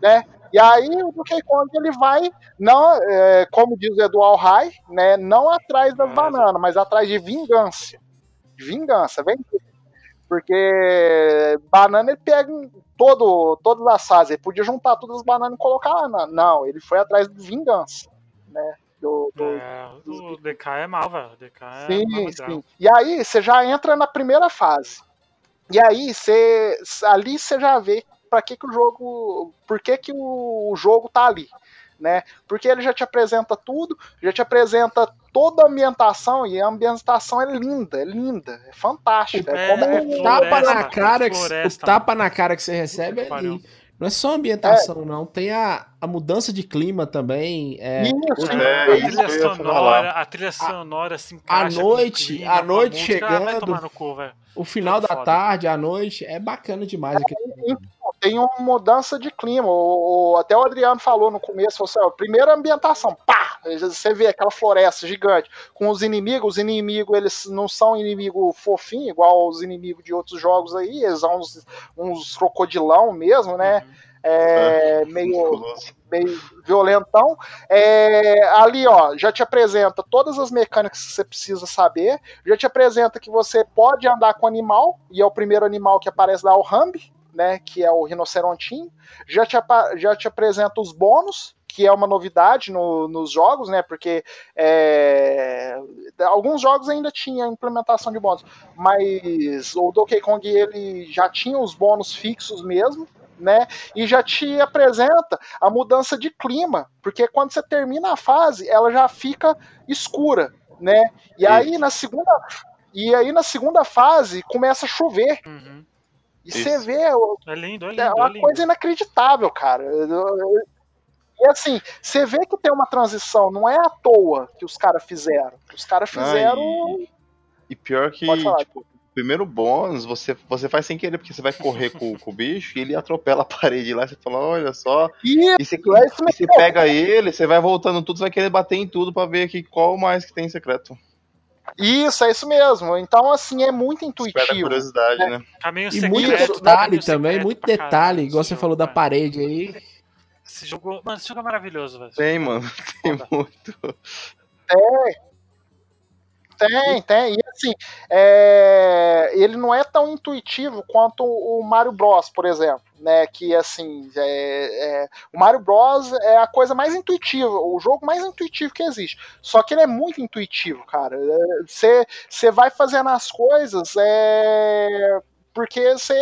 né? E aí o Donkey Kong ele vai, não, é, como diz o Eduardo High, né, não atrás das bananas, mas atrás de vingança. Vingança, vem porque banana ele pega todo, todas as. Ele podia juntar todas as bananas e colocar lá. Não, ele foi atrás de vingança. Né? Do, do, é, o DK é mal, velho. DK é sim, sim. E aí você já entra na primeira fase. E aí você. Ali você já vê para que, que o jogo. Por que, que o jogo tá ali né? Porque ele já te apresenta tudo, já te apresenta toda a ambientação e a ambientação é linda, é linda, é fantástica. É, é como é, o tapa na cara, que, o tapa na cara que você recebe é ali. Não é só a ambientação, é. não. Tem a, a mudança de clima também. É, isso, é, a trilha sonora, a trilha sonora assim. A noite, a noite chegando. Cu, o final da foda. tarde, a noite, é bacana demais. É, tem uma mudança de clima. O, o, até o Adriano falou no começo, assim, ó, primeira ambientação, pá! Você vê aquela floresta gigante com os inimigos, os inimigos eles não são inimigo fofinho, igual os inimigos de outros jogos aí, eles são uns, uns crocodilão mesmo, né? Uhum. É, é, meio, meio violentão. É, ali, ó, já te apresenta todas as mecânicas que você precisa saber. Já te apresenta que você pode andar com animal, e é o primeiro animal que aparece lá, o Rambi, né, que é o rinocerontinho. Já te, já te apresenta os bônus, que é uma novidade no, nos jogos, né? Porque é, alguns jogos ainda tinha implementação de bônus, mas o Donkey Kong ele já tinha os bônus fixos mesmo. Né? E já te apresenta a mudança de clima, porque quando você termina a fase, ela já fica escura, né? E aí na segunda e aí na segunda fase começa a chover. Uhum. E você vê. É lindo, é lindo. É uma é lindo. coisa inacreditável, cara. E assim, você vê que tem uma transição, não é à toa que os caras fizeram. Os caras fizeram. Ah, e, e, pior que, falar, tipo, primeiro bônus, você, você faz sem querer, porque você vai correr com, com, o bicho e ele atropela a parede lá, você fala, olha só. Isso, e você, é isso você pega ele, você vai voltando tudo, você vai querer bater em tudo para ver aqui qual mais que tem secreto. Isso, é isso mesmo. Então, assim, é muito intuitivo. Curiosidade, né? né? Caminho e secreto, muito detalhe também, muito detalhe, igual você falou da parede aí. Esse jogo, mano, esse jogo é maravilhoso, velho. Tem, mano, tem Foda. muito. É, tem, tem. E assim, é... ele não é tão intuitivo quanto o Mario Bros, por exemplo. Né, que assim, é, é... o Mario Bros é a coisa mais intuitiva, o jogo mais intuitivo que existe. Só que ele é muito intuitivo, cara. Você vai fazendo as coisas é... porque você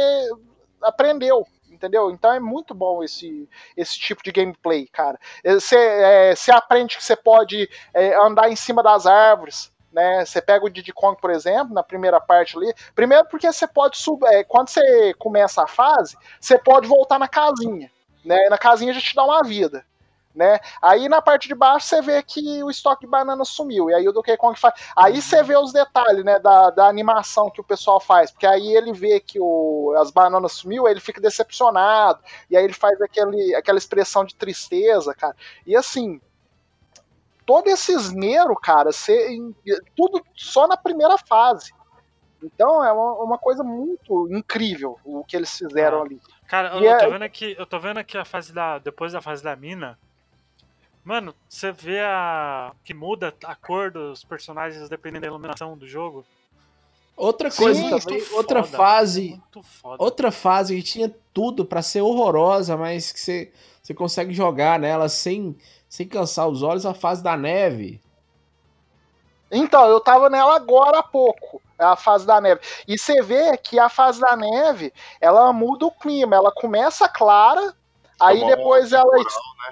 aprendeu, entendeu? Então é muito bom esse, esse tipo de gameplay, cara. Você é, aprende que você pode é, andar em cima das árvores, né? Você pega o Diddy Kong, por exemplo, na primeira parte ali. Primeiro porque você pode subir. É, quando você começa a fase, você pode voltar na casinha. Né? Na casinha já te dá uma vida. Né? Aí na parte de baixo você vê que o estoque de banana sumiu. E aí o Donkey Kong faz. Aí você vê os detalhes né, da, da animação que o pessoal faz. Porque aí ele vê que o, as bananas sumiu, aí ele fica decepcionado. E aí ele faz aquele, aquela expressão de tristeza, cara. E assim, todo esse esmero, cara, ser, tudo só na primeira fase. Então é uma, uma coisa muito incrível o que eles fizeram ah. ali. Cara, eu, é... tô vendo aqui, eu tô vendo aqui a fase da. Depois da fase da mina. Mano, você vê a. que muda a cor dos personagens dependendo da iluminação do jogo. Outra coisa Sim, também, outra foda, fase. Outra fase que tinha tudo para ser horrorosa, mas que você, você consegue jogar nela sem sem cansar os olhos, a fase da neve. Então, eu tava nela agora há pouco, a fase da neve. E você vê que a fase da neve, ela muda o clima, ela começa clara, aí depois ela. Né?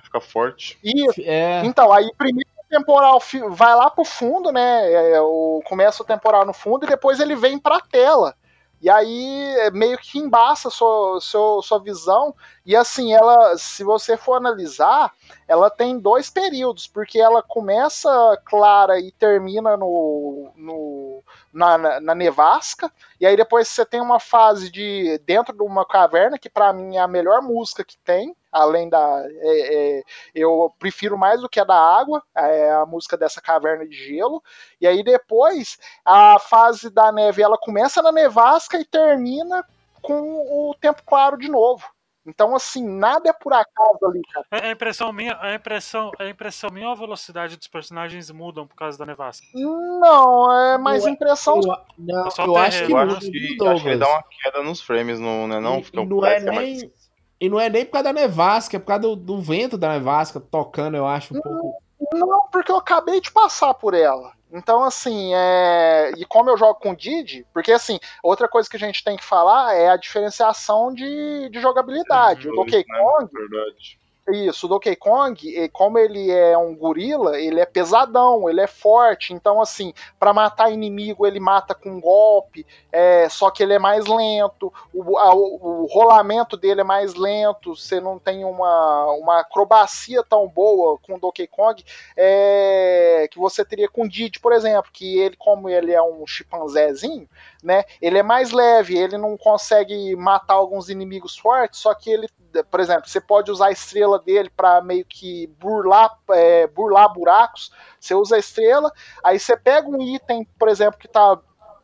Fica forte. Isso. É. Então, aí primeiro o temporal vai lá pro fundo, né? É, o, começa o temporal no fundo e depois ele vem pra tela. E aí é, meio que embaça sua, sua, sua visão. E assim, ela, se você for analisar, ela tem dois períodos, porque ela começa clara e termina no, no na, na, nevasca. E aí depois você tem uma fase de dentro de uma caverna, que para mim é a melhor música que tem além da. É, é, eu prefiro mais do que a da água, é a música dessa caverna de gelo. E aí depois a fase da neve ela começa na nevasca e termina com o tempo claro de novo. Então, assim, nada é por acaso ali, cara. É, a impressão minha, a impressão, a impressão minha, a velocidade dos personagens mudam por causa da nevasca. Não, é mais Não é- impressão. Eu, não, Só eu acho que Eu acho que, Douglas. acho que ele dá uma queda nos frames, não, né? Não, E- fica e não é nem e não é nem por causa da nevasca, é por causa do, do vento da nevasca tocando, eu acho um pouco. Não, porque eu acabei de passar por ela. Então, assim, é... e como eu jogo com o Didi, porque, assim, outra coisa que a gente tem que falar é a diferenciação de, de jogabilidade. O Dois, Donkey né? Kong, Verdade. Isso, Donkey Kong, como ele é um gorila, ele é pesadão, ele é forte. Então, assim, para matar inimigo, ele mata com um golpe, é, só que ele é mais lento. O, a- o rolamento dele é mais lento. Você não tem uma, uma acrobacia tão boa com o Donkey Kong é, que você teria com o Didi, por exemplo. Que ele, como ele é um chimpanzézinho, né? Ele é mais leve, ele não consegue matar alguns inimigos fortes, só que ele por exemplo, você pode usar a estrela dele para meio que burlar, é, burlar buracos. Você usa a estrela, aí você pega um item, por exemplo, que tá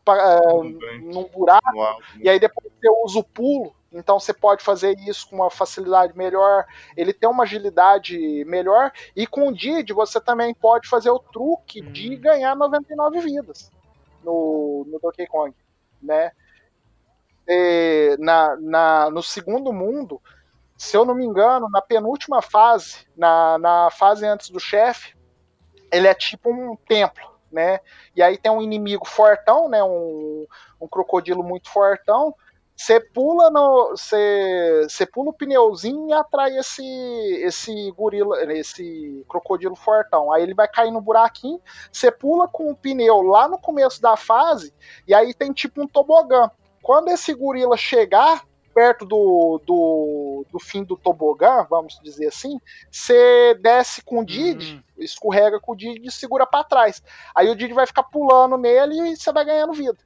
é, num buraco, alto, né? e aí depois você usa o pulo. Então você pode fazer isso com uma facilidade melhor. Ele tem uma agilidade melhor. E com o Didi você também pode fazer o truque de Hum. ganhar 99 vidas no, no Donkey Kong, né? E na, na, no segundo mundo, se eu não me engano, na penúltima fase, na, na fase antes do chefe, ele é tipo um templo, né? E aí tem um inimigo fortão, né? Um, um crocodilo muito fortão. Você pula no, você, pula o pneuzinho e atrai esse esse gorila, esse crocodilo fortão. Aí ele vai cair no buraquinho. Você pula com o pneu lá no começo da fase e aí tem tipo um tobogã. Quando esse gorila chegar perto do, do, do fim do tobogã, vamos dizer assim, você desce com o Didi, Hum. escorrega com o Didi e segura pra trás. Aí o Didi vai ficar pulando nele e você vai ganhando vida.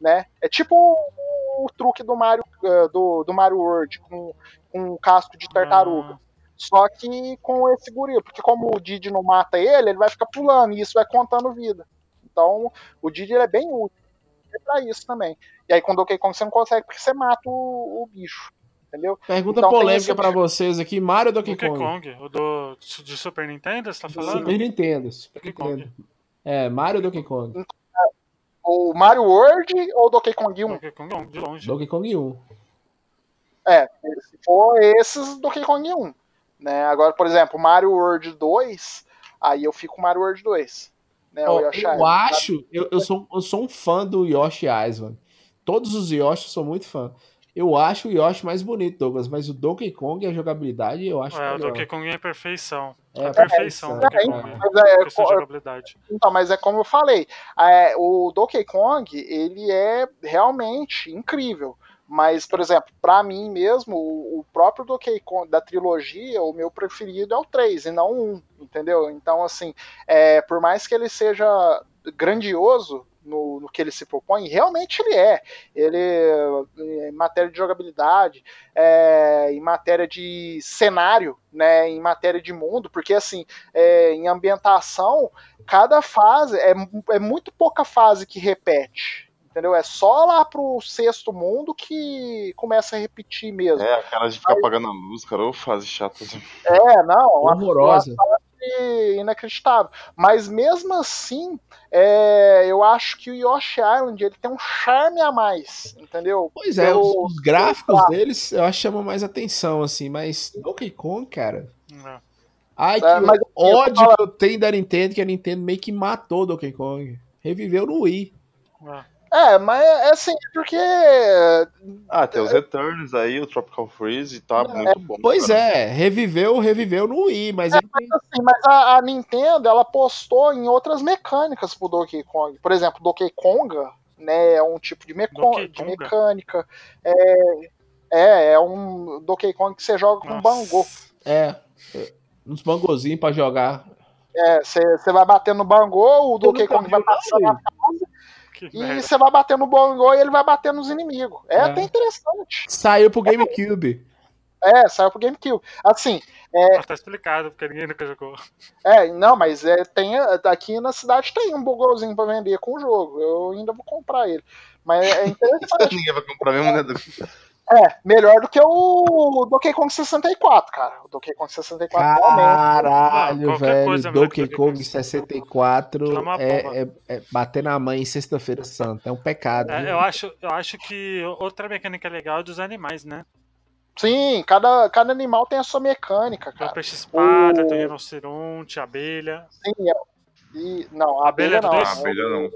Né? É tipo o, o truque do Mario, eh, do, do Mario World com, com um casco de tartaruga. Ah, Só que com esse gorila, porque como o Didi não mata ele, ele vai ficar pulando e isso vai contando vida. Então, o Didi ele é bem útil é pra isso também. E aí com o Donkey Kong você não consegue porque você mata o, o bicho. Entendeu? Pergunta Então polêmica esse- pra vocês aqui, Mario ou Donkey, Donkey Kong? Kong, o do, de Super Nintendo, você tá falando? Super Nintendo, Super Donkey Kong. Nintendo. É, Mario ou Donkey Kong? O Mario World ou o Donkey Kong 1? Donkey Kong não, de longe. Donkey Kong 1. É, se for esses, Donkey Kong 1. Né? Agora, por exemplo, Mario World 2, aí eu fico com Mario World 2. Né? Ó, o Yoshi eu Island. acho, eu, eu, sou, eu sou um fã do Yoshi Island. Todos os Yoshi eu sou muito fã. Eu acho o Yoshi mais bonito, Douglas, mas o Donkey Kong, a jogabilidade, eu acho É, o. Donkey Kong é perfeição. É, a perfeição do é, Donkey é, Kong. Mas é, Questão de co- jogabilidade. Então, mas é como eu falei, é, o Donkey Kong, ele é realmente incrível. Mas, por exemplo, pra mim mesmo, o, o próprio Donkey Kong da trilogia, o meu preferido é o 3 e não o 1, entendeu? Então, assim, é, por mais que ele seja grandioso no, no que ele se propõe, realmente ele é. Ele, em matéria de jogabilidade, é, em matéria de cenário, né, em matéria de mundo, porque, assim, é, em ambientação, cada fase é, é muito pouca fase que repete. Entendeu? É só lá pro sexto mundo que começa a repetir mesmo. É, aquelas de ficar apagando a luz, cara, ou fase chata. assim. É, não, uma, Horrorosa. uma inacreditável. Mas mesmo assim, é, eu acho que o Yoshi Island ele tem um charme a mais, entendeu? Pois é, os, Pelo- os gráficos deles eu acho que chamam mais atenção, assim, mas Donkey Kong, cara. É. Ai, que É, mas, assim, eu ódio falando- que eu tenho da Nintendo, que a Nintendo meio que matou Donkey Kong. Reviveu no Wii. É. É, mas é assim, porque. Ah, tem os Returns aí, o Tropical Freeze, tá muito bom. Pois cara. é, reviveu, reviveu no Wii, mas ele tem- Assim, mas a, a Nintendo ela postou em outras mecânicas pro Donkey Kong. Por exemplo, Donkey Konga, né, é um tipo de, meco- de mecânica. É, é, é um Donkey Kong que você joga com Nossa. bangô. é, é, uns bangozinhos pra jogar. É, você você vai bater no bangô, o Donkey Kong vai passar na Que e merda. você vai bater no bangô e ele vai bater nos inimigos. É, É. até interessante. Saiu pro GameCube. É, saiu pro GameCube. Assim, Ah, tá explicado, porque ninguém nunca jogou. é, não, mas é, tem, aqui na cidade tem um bugolzinho pra vender com o jogo. Eu ainda vou comprar ele. Mas é interessante. Ninguém vai comprar mesmo, né? É, melhor do que o Donkey Kong 64, cara. O Donkey Kong 64 realmente. Caralho, qualquer velho. coisa melhor que Donkey Kong Kong 64 Aquilo é uma é, é- é bater na mãe em sexta-feira santa. É um pecado. É, eu, acho, eu acho que outra mecânica legal é dos animais, né? Sim, cada, cada animal tem a sua mecânica, Tem o cara. peixe espada, O- tem o rinoceronte, a abelha, Sim, é- e, não, a Abelha abelha, é não. Ah, abelha não.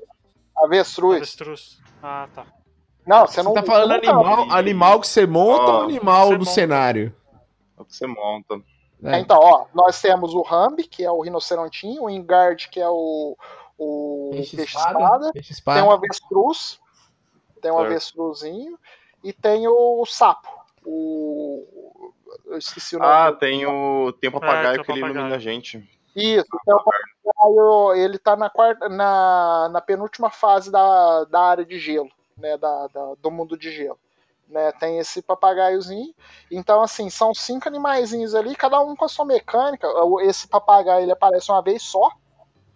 Avestruz. avestruz. Ah, tá. Não, você Você não tá falando você não animal, animal que você monta ou animal do monta. cenário? É o que você monta. É. Então, ó, nós temos o Rambi, que é o rinocerontinho, o Ingard, que é o, o Peixe peixe tem um avestruz, tem um Certo. avestruzinho, e tem o sapo, o... Eu esqueci o nome. Ah, tem o, tem o papagaio o que ele papagaio. ilumina a gente. Isso, então, o papagaio, ele tá na, quarta, na, na penúltima fase da, da área de gelo, né, da, da- do mundo de gelo. Né, tem esse papagaiozinho. Então, assim, são cinco animaizinhos ali, cada um com a sua mecânica. Esse papagaio ele aparece uma vez só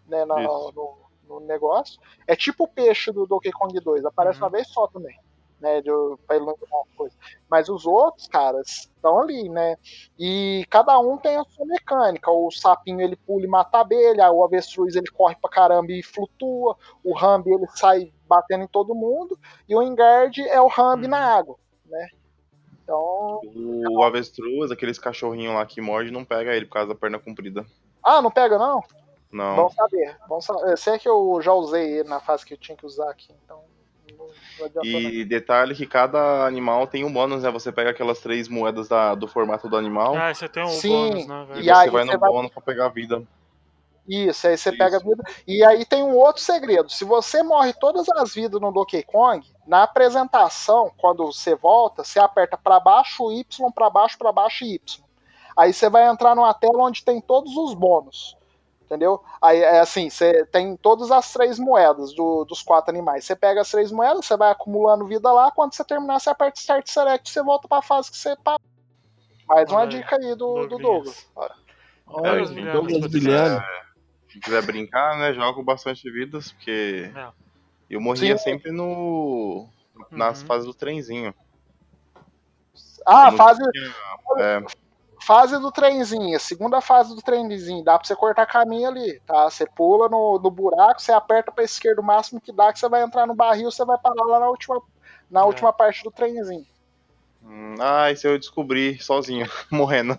né, na- no, no negócio. É tipo o peixe do Donkey Kong 2, aparece Uhum. uma vez só também. Né, de, pra as coisas. Mas os outros, caras, estão ali, né? E cada um tem a sua mecânica. O sapinho ele pula e mata a abelha, o avestruz ele corre pra caramba e flutua, o Rambi ele sai batendo em todo mundo, e o Engard é o Rambi Uhum. na água, né? Então. O avestruz, aqueles cachorrinhos lá que morde, não pega ele por causa da perna comprida. Ah, não pega não? Não. Bom saber. Bom saber. Eu sei que eu já usei ele na fase que eu tinha que usar aqui, então. E detalhe que cada animal tem um bônus, né? Você pega aquelas três moedas da- do formato do animal Ah, você tem um Sim, bônus, né, e velho? e você aí vai você no vai- bônus pra pegar a vida. Isso, aí você Isso. pega a vida. E aí tem um outro segredo. Se você morre todas as vidas no Donkey Kong, na apresentação, quando você volta, você aperta pra baixo, Y, pra baixo, pra baixo e Y. Aí você vai entrar numa tela onde tem todos os bônus. Entendeu? Aí é assim, você tem todas as três moedas do- dos quatro animais. Você pega as três moedas, você vai acumulando vida lá. Quando você terminar, você aperta Start Select e você volta pra fase que você parou. Mais uma Olha dica aí do, do Douglas. Douglas. Olha, Douglas o Se quiser brincar, né? Joga com bastante vidas, porque É. eu morria Sim. sempre no. nas Uhum. fases do trenzinho. Ah, fase, É, Fase do trenzinho, a segunda fase do trenzinho, dá pra você cortar caminho ali, tá? Você pula no, no buraco, você aperta pra esquerda o máximo que dá, que você vai entrar no barril, você vai parar lá na última, na É. última parte do trenzinho. Hum, Ah, isso eu descobri sozinho, morrendo.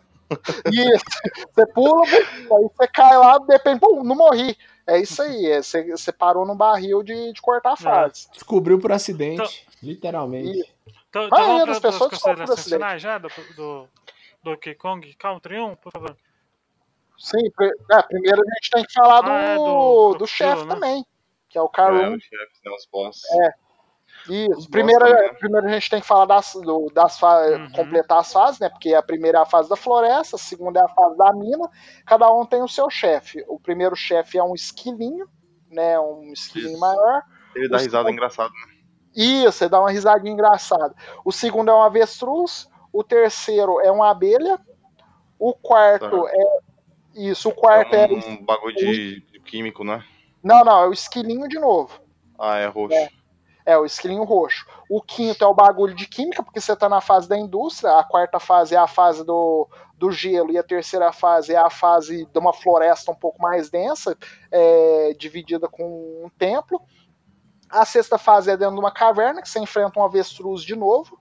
Isso, você pula, aí você cai lá, depende, pum, não morri. É isso aí, é, você, você parou no barril de, de cortar a fase. Descobriu por acidente, literalmente. Então, Ah, então é, vamos das para as pessoas considerações finais já do, do Donkey Kong Country 1, por favor. Sim, é, primeiro a gente tem que falar do, Ah, é, do do, crocodilo, chefe né? também, que é o É, Karun. os chefes, né, os boss. Isso. Primeiro, primeiro a gente tem que falar das, do- das fa- Uhum. completar as fases, né? Porque a primeira é a fase da floresta, a segunda é a fase da mina. Cada um tem o seu chefe. O primeiro chefe é um esquilinho, né? Um esquilinho Isso. maior. Ele dá Os risada boss- engraçada, né? Isso, você dá uma risadinha engraçada. O segundo é um avestruz. O terceiro é uma abelha. O quarto Certo. é. Isso, o quarto é. É um bagulho de, de químico, né? Não, não, é o esquilinho de novo. Ah, é roxo. É. É, o esquilinho roxo. O quinto é o bagulho de química, porque você tá na fase da indústria. A quarta fase é a fase do, do gelo e a terceira fase é a fase de uma floresta um pouco mais densa, é, dividida com um templo. A sexta fase é dentro de uma caverna, que você enfrenta um avestruz de novo.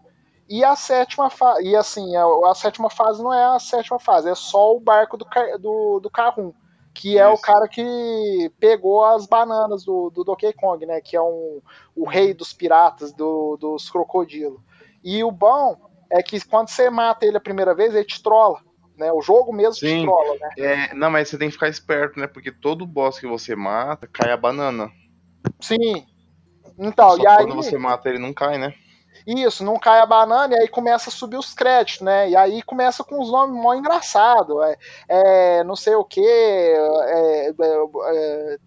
E a sétima fase. E assim, a, a sétima fase não é a sétima fase, é só o barco do, do, do Carrum. Que é o Isso. cara que pegou as bananas do, do Donkey Kong, né? Que é um, o rei dos piratas, do, dos crocodilos. E o bom é que quando você mata ele a primeira vez, ele te trola. Né? O jogo mesmo te Sim. trola, né? É, não, mas você tem que ficar esperto, né? Porque todo boss que você mata, cai a banana. Sim. Então, Só e aí. quando você mata ele, não cai, né? Isso, não cai a banana e aí começa a subir os créditos, né? E aí começa com os nomes mó engraçados. É, é, não sei o que, é, é, é,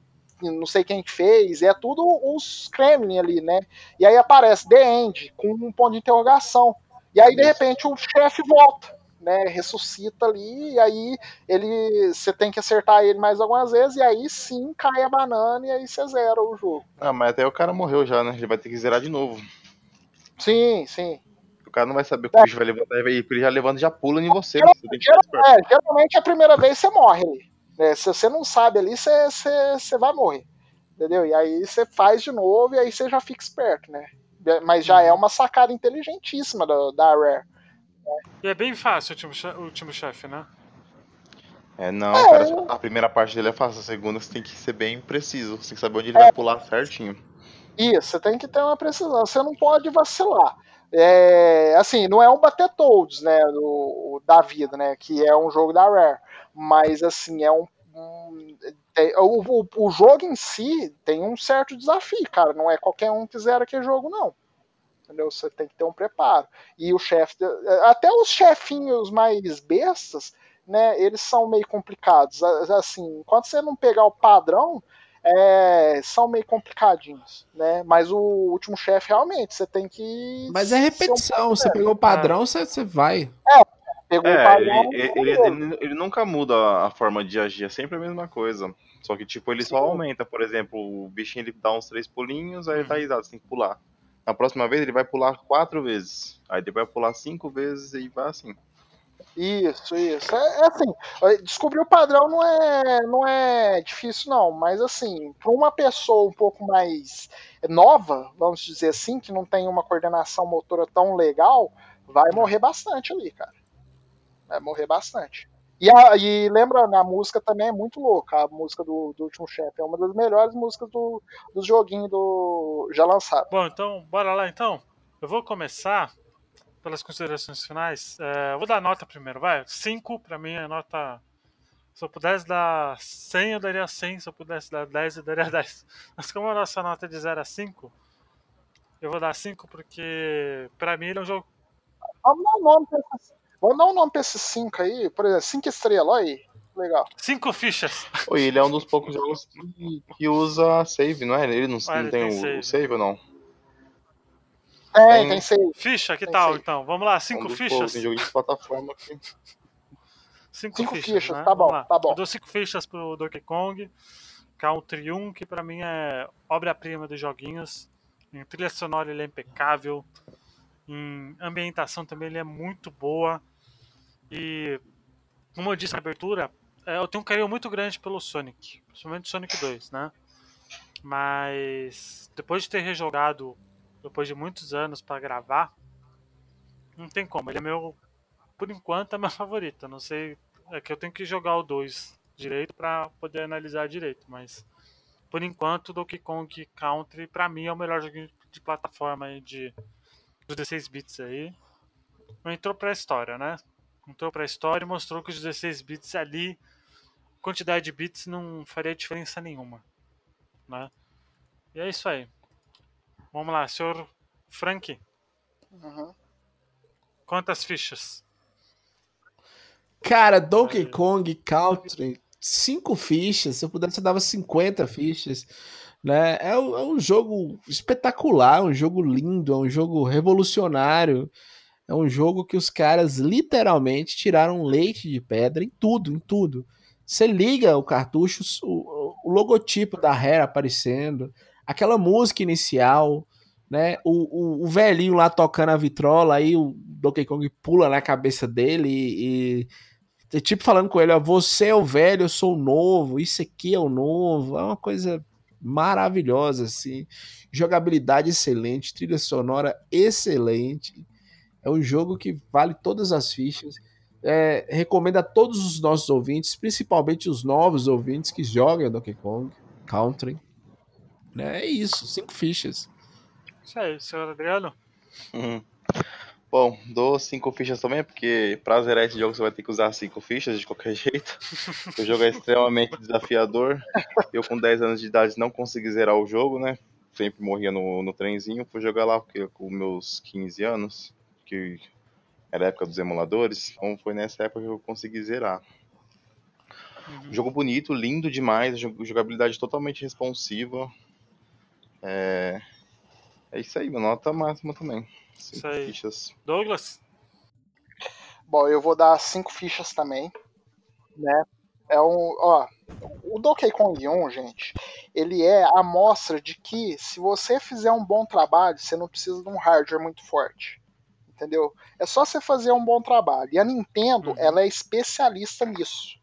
não sei quem que fez, é tudo os Kremlin ali, né? E aí aparece The End com um ponto de interrogação. E aí, de repente, o chefe volta, né? Ressuscita ali, e aí ele. Você tem que acertar ele mais algumas vezes, e aí sim cai a banana e aí você zera o jogo. Ah, mas até o cara morreu já, né? Ele vai ter que zerar de novo. Sim, sim. O cara não vai saber que o bicho vai levantar, ele já levanta e já pula em você. você tem que Geral, é, geralmente a primeira vez você morre ali. Né? Se você não sabe ali, você, você, você vai morrer. Entendeu? E aí você faz de novo e aí você já fica esperto, né? Mas já é uma sacada inteligentíssima da, da Rare. E é bem fácil o último, che- o último chefe, né? É, não, É. cara, a primeira parte dele é fácil, a segunda você tem que ser bem preciso, você tem que saber onde ele vai pular certinho. Isso, você tem que ter uma precisão, você não pode vacilar. É, assim, não é um Battletoads, né, do, da vida, né, que é um jogo da Rare, mas assim, é um, um- o, o, o jogo em si tem um certo desafio, cara, não é qualquer um que zera aquele jogo, não. Entendeu? Você tem que ter um preparo. E o chefe, até os chefinhos mais bestas, né, eles são meio complicados. Assim, enquanto você não pegar o padrão, é, são meio complicadinhos, né? Mas o último chefe realmente você tem que. Mas é um repetição. pouco Você pegou o padrão, você, você vai. Pegou o É, padrão. ele, ele, ele- ele nunca muda a forma de agir, é sempre a mesma coisa. Só que, tipo, ele só Sim. aumenta. Por exemplo, o bichinho ele dá uns três pulinhos, aí ele tá risado, você tem que pular. Na próxima vez ele vai pular quatro vezes. Aí ele vai pular cinco vezes e vai assim. Isso, isso. É, é assim, descobrir o padrão não é, não é difícil, não. Mas assim, para uma pessoa um pouco mais nova, vamos dizer assim, que não tem uma coordenação motora tão legal, vai morrer bastante ali, cara. Vai morrer bastante. E, a- e lembra, a música também é muito louca, a música do, do último chefe. É uma das melhores músicas do, do joguinho do já lançado. Bom, então, bora lá então. Eu vou começar pelas considerações finais. É, eu vou dar nota primeiro, vai. 5 pra mim é nota. Se eu pudesse dar 100, eu daria 100. Se eu pudesse dar 10, eu daria 10. Mas como a nossa nota é de 0 a 5, eu vou dar 5 porque pra mim ele é um jogo. Vamos dar um nome pra esses, vamos dar um nome pra esses cinco aí, por exemplo, cinco estrelas, olha aí. Legal. 5 fichas. E ele é um dos poucos jogos que, que usa save, não é? Ele não, Ah, não ele tem, tem o save. save ou não? Tem, Tem- tem seis. Ficha, que Tem tal seis. então? Vamos lá, É um 5 dos fichas. jogo de plataforma que... Cinco, Cinco fichas, fichas, né? tá bom, tá bom. Eu dou cinco fichas pro Donkey Kong, Country 1, que pra mim é obra-prima dos joguinhos. Em trilha sonora ele é impecável. Em ambientação também ele é muito boa. E, como eu disse na abertura, é, eu tenho um carinho muito grande pelo Sonic. Principalmente Sonic 2, né? Mas, depois de ter rejogado, depois de muitos anos pra gravar, não tem como. Ele é meu por enquanto é meu favorito. Não sei. É que eu tenho que jogar o 2 direito pra poder analisar direito, mas por enquanto Donkey Kong Country pra mim é o melhor jogo de plataforma aí de dos 16 bits aí. Entrou pra história, né? Entrou pra história e mostrou que os 16 bits ali, quantidade de bits não faria diferença nenhuma, né? E é isso aí. Vamos lá, senhor Frank, Uhum. quantas fichas? Cara, Donkey. Kong Country, cinco fichas. Se eu pudesse, eu dava 50 fichas. Né? É, um, é um jogo espetacular, um jogo lindo, é um jogo revolucionário. É um jogo que os caras literalmente tiraram leite de pedra em tudo, em tudo. Você liga o cartucho, o, o logotipo da Rare aparecendo, aquela música inicial, né? O, o, o velhinho lá tocando a vitrola, aí o Donkey Kong pula na cabeça dele e, e tipo falando com ele, ó, você é o velho, eu sou o novo, isso aqui é o novo, é uma coisa maravilhosa, assim, jogabilidade excelente, trilha sonora excelente, é um jogo que vale todas as fichas, é, recomendo a todos os nossos ouvintes, principalmente os novos ouvintes que jogam Donkey Kong Country, né, é isso, cinco fichas. Isso aí, senhor Adriano. Uhum. Bom, dou cinco fichas também, porque pra zerar esse jogo você vai ter que usar cinco fichas de qualquer jeito. O jogo é extremamente desafiador. Eu com 10 anos de idade não consegui zerar o jogo, né? Sempre morria no, no trenzinho. Fui jogar lá porque com meus 15 anos, que era a época dos emuladores, então foi nessa época que eu consegui zerar. Uhum. Jogo bonito, lindo demais, jog- jogabilidade totalmente responsiva. É, é isso aí, minha nota máxima também. Cinco Isso aí. fichas. Douglas? Bom, eu vou dar cinco fichas também, né? É um, ó, o Donkey Kong 1, gente, ele é a amostra de que se você fizer um bom trabalho, você não precisa de um hardware muito forte, entendeu? É só você fazer um bom trabalho. E a Nintendo, Uhum. ela é especialista nisso,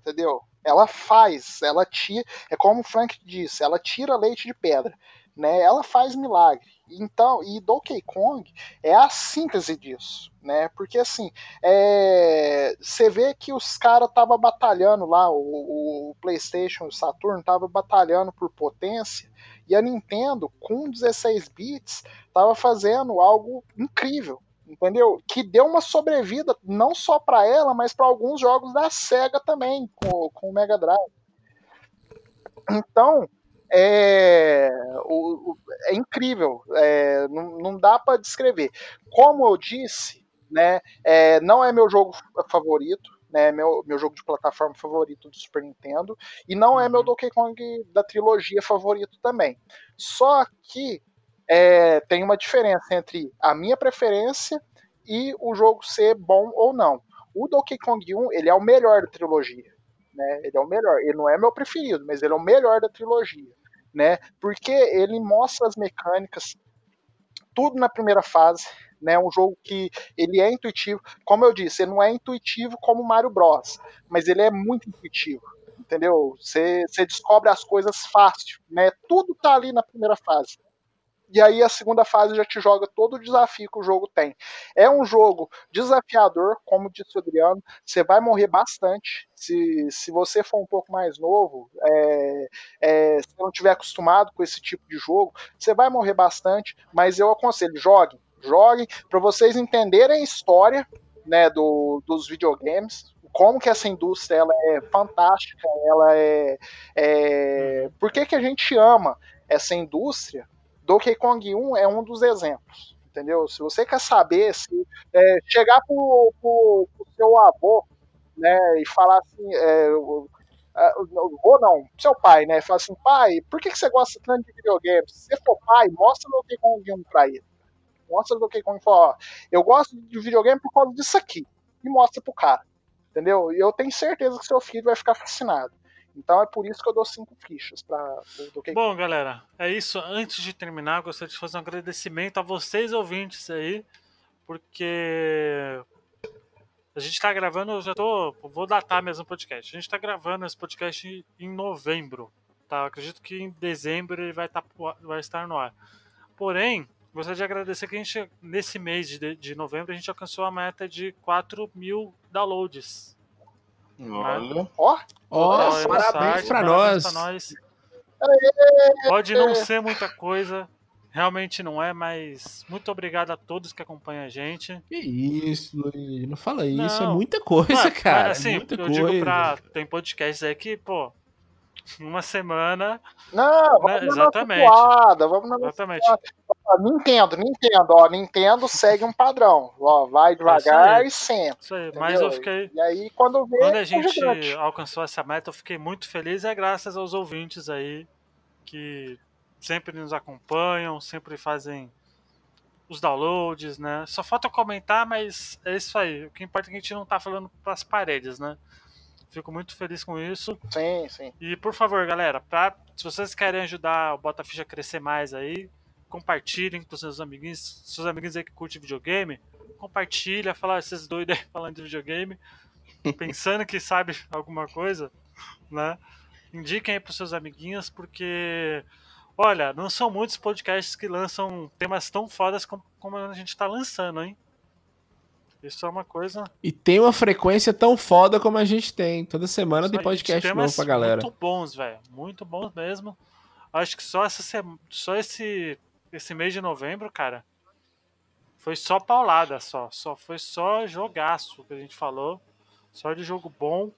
entendeu? Ela faz, ela tira, é como o Frank disse, ela tira leite de pedra, né? Ela faz milagre. Então, e Donkey Kong é a síntese disso, né? Porque assim, é, você vê que os caras estavam batalhando lá, o, o PlayStation, o Saturn tava batalhando por potência, e a Nintendo, com 16 bits, tava fazendo algo incrível, entendeu? Que deu uma sobrevida não só para ela, mas para alguns jogos da Sega também, com, com o Mega Drive. Então, é, o, o- é incrível, é, não, não dá para descrever. Como eu disse, né, é, não é meu jogo favorito, né, meu, meu jogo de plataforma favorito do Super Nintendo, e não é meu Uhum. Donkey Kong da trilogia favorito também. Só que é, tem uma diferença entre a minha preferência e o jogo ser bom ou não. O Donkey Kong 1, ele é o melhor da trilogia, né? Ele é o melhor. Ele não é meu preferido, mas ele é o melhor da trilogia, né? Porque ele mostra as mecânicas tudo na primeira fase, né? Um jogo que ele é intuitivo, como eu disse, ele não é intuitivo como Mario Bros, mas ele é muito intuitivo, entendeu? Você descobre as coisas fácil, né? Tudo tá ali na primeira fase. E aí a segunda fase já te joga todo o desafio que o jogo tem. É um jogo desafiador, como disse o Adriano, você vai morrer bastante. Se, se você for um pouco mais novo, é, é, se não tiver acostumado com esse tipo de jogo, você vai morrer bastante, mas eu aconselho, joguem, joguem, para vocês entenderem a história né, do, dos videogames, como que essa indústria ela é fantástica, ela é, é por que, que a gente ama essa indústria? Donkey Kong 1 é um dos exemplos, entendeu? Se você quer saber, se é, chegar pro, pro, pro seu avô, né, e falar assim, é, ou não, seu pai, né, falar assim, pai, por que, que você gosta tanto de videogame? Se você for pai, mostra Donkey Kong 1 pra ele. Mostra Donkey Kong e fala, ó, eu gosto de videogame por causa disso aqui. E mostra pro cara, entendeu? E eu tenho certeza que seu filho vai ficar fascinado. Então é por isso que eu dou cinco fichas pro Donkey Kong. Bom, galera, é isso. Antes de terminar, gostaria de fazer um agradecimento a vocês ouvintes aí, porque a gente tá gravando, eu já tô, vou datar mesmo o podcast. A gente tá gravando esse podcast em novembro, tá? Eu acredito que em dezembro ele vai, tá, vai estar no ar. Porém, gostaria de agradecer que a gente, nesse mês de, de novembro, a gente alcançou a meta de 4 mil downloads. Olha. Ó, Ó, parabéns parabéns nós. pra nós. Pode não ser muita coisa, realmente não é, mas muito obrigado a todos que acompanham a gente. Que isso, Luiz, não fala isso, é Não. muita coisa, Não, cara. mas, assim, é muita eu coisa. digo pra. Tem podcasts aí que, pô, uma semana. Não, vamos Né, na exatamente. nossa vamos na nossa Exatamente. toada. Nintendo, Nintendo, ó, Nintendo segue um padrão. Ó, vai devagar aí. e sempre. Isso aí. Mas eu fiquei. E aí, quando vê, Quando a é gente alcançou essa meta, eu fiquei muito feliz. É graças aos ouvintes aí que sempre nos acompanham, sempre fazem os downloads, né? Só falta comentar, mas é isso aí. O que importa é que a gente não tá falando pras paredes, né? Fico muito feliz com isso. Sim, sim. E por favor, galera, pra, se vocês querem ajudar o Bota Ficha a crescer mais aí, compartilhem com seus amiguinhos, seus amiguinhos aí que curtem videogame, compartilha, fala "Ah, esses doidos aí falando de videogame, pensando que sabe alguma coisa, né? Indiquem aí pros seus amiguinhos, porque olha, não são muitos podcasts que lançam temas tão fodas como, como a gente tá lançando, hein? Isso é uma coisa. E tem uma frequência tão foda como a gente tem. Toda semana Isso tem podcast temas novo pra galera. Muito bons, velho. Muito bons mesmo. Acho que só essa sema- só esse esse mês de novembro, cara, foi só paulada só, só foi só jogaço que a gente falou, só de jogo bom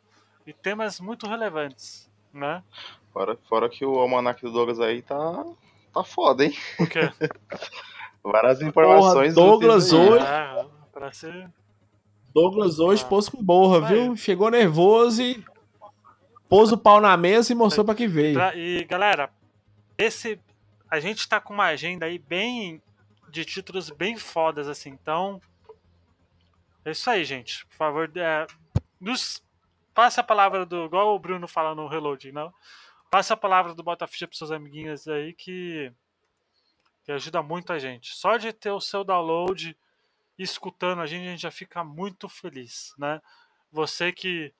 e temas muito relevantes, né? Fora, fora que o almanac do Douglas aí tá, tá foda, hein? Porque Várias informações. Douglas úteis aí. hoje- é, para ser Douglas hoje Ah. pôs com borra, aí. viu? Chegou nervoso e pôs o pau na mesa e mostrou pra que veio. Pra- e galera, esse a gente tá com uma agenda aí bem de títulos bem fodas assim. Então é isso aí, gente. Por favor, é, nos passa a palavra do igual o Bruno fala no reload, não? Passa a palavra do Bota Ficha pros seus amiguinhos aí que que ajuda muito a gente. Só de ter o seu download escutando a gente, a gente já fica muito feliz, né? Você que.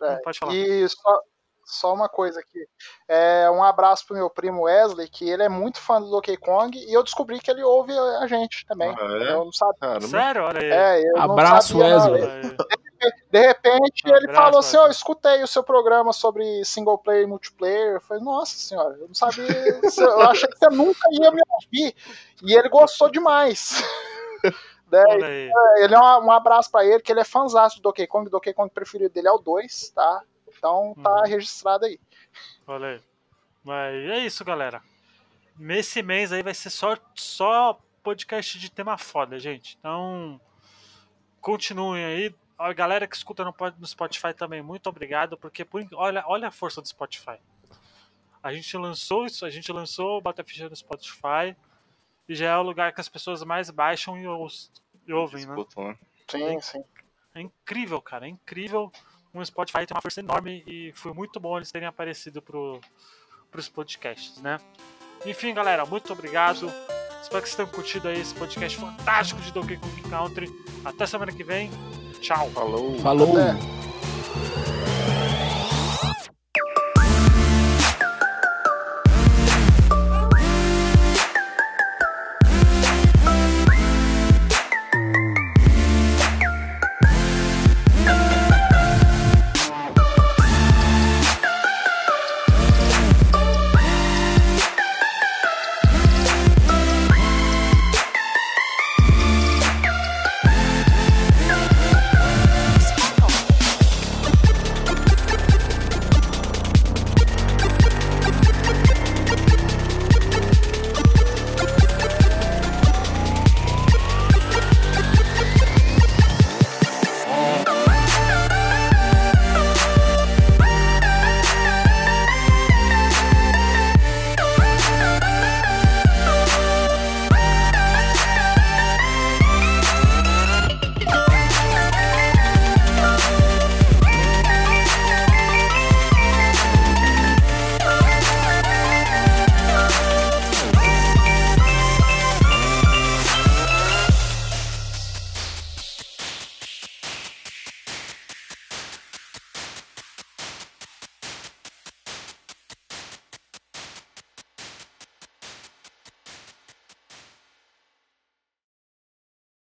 É, Pode falar. E só, só uma coisa aqui. É, um abraço pro meu primo Wesley, que ele é muito fã do Donkey Kong, e eu descobri que ele ouve a gente também. Ah, é? Eu não sabia. Sério? Olha aí. É, eu não Abraço, sabia. Wesley. Aí. De repente Um ele abraço, falou assim: Ó, Wesley. escutei o seu programa sobre single player e multiplayer. Eu falei, nossa senhora, eu não sabia. eu achei que você nunca ia me ouvir. E ele gostou demais. Né. Ele é um, um abraço pra ele, que ele é fãzão do Donkey Kong. O Donkey Kong preferido dele é o 2, tá? Então tá Uhum. registrado aí. Olha aí. Mas é isso, galera. Nesse mês aí vai ser só, só podcast de tema foda, gente. Então, continuem aí. A galera que escuta no, Spotify também, muito obrigado, porque por, olha, olha a força do Spotify. A gente lançou isso, a gente lançou o Bota Ficha no Spotify e já é o lugar que as pessoas mais baixam e, e ouvem, né? Né? Sim, sim. É incrível, cara, é incrível. O Spotify tem uma força enorme e foi muito bom eles terem aparecido pro, pros podcasts, né? Enfim, galera, muito obrigado. Espero que vocês tenham curtido aí esse podcast fantástico de Donkey Kong Country. Até semana que vem. Tchau. Falou. Falou! Até.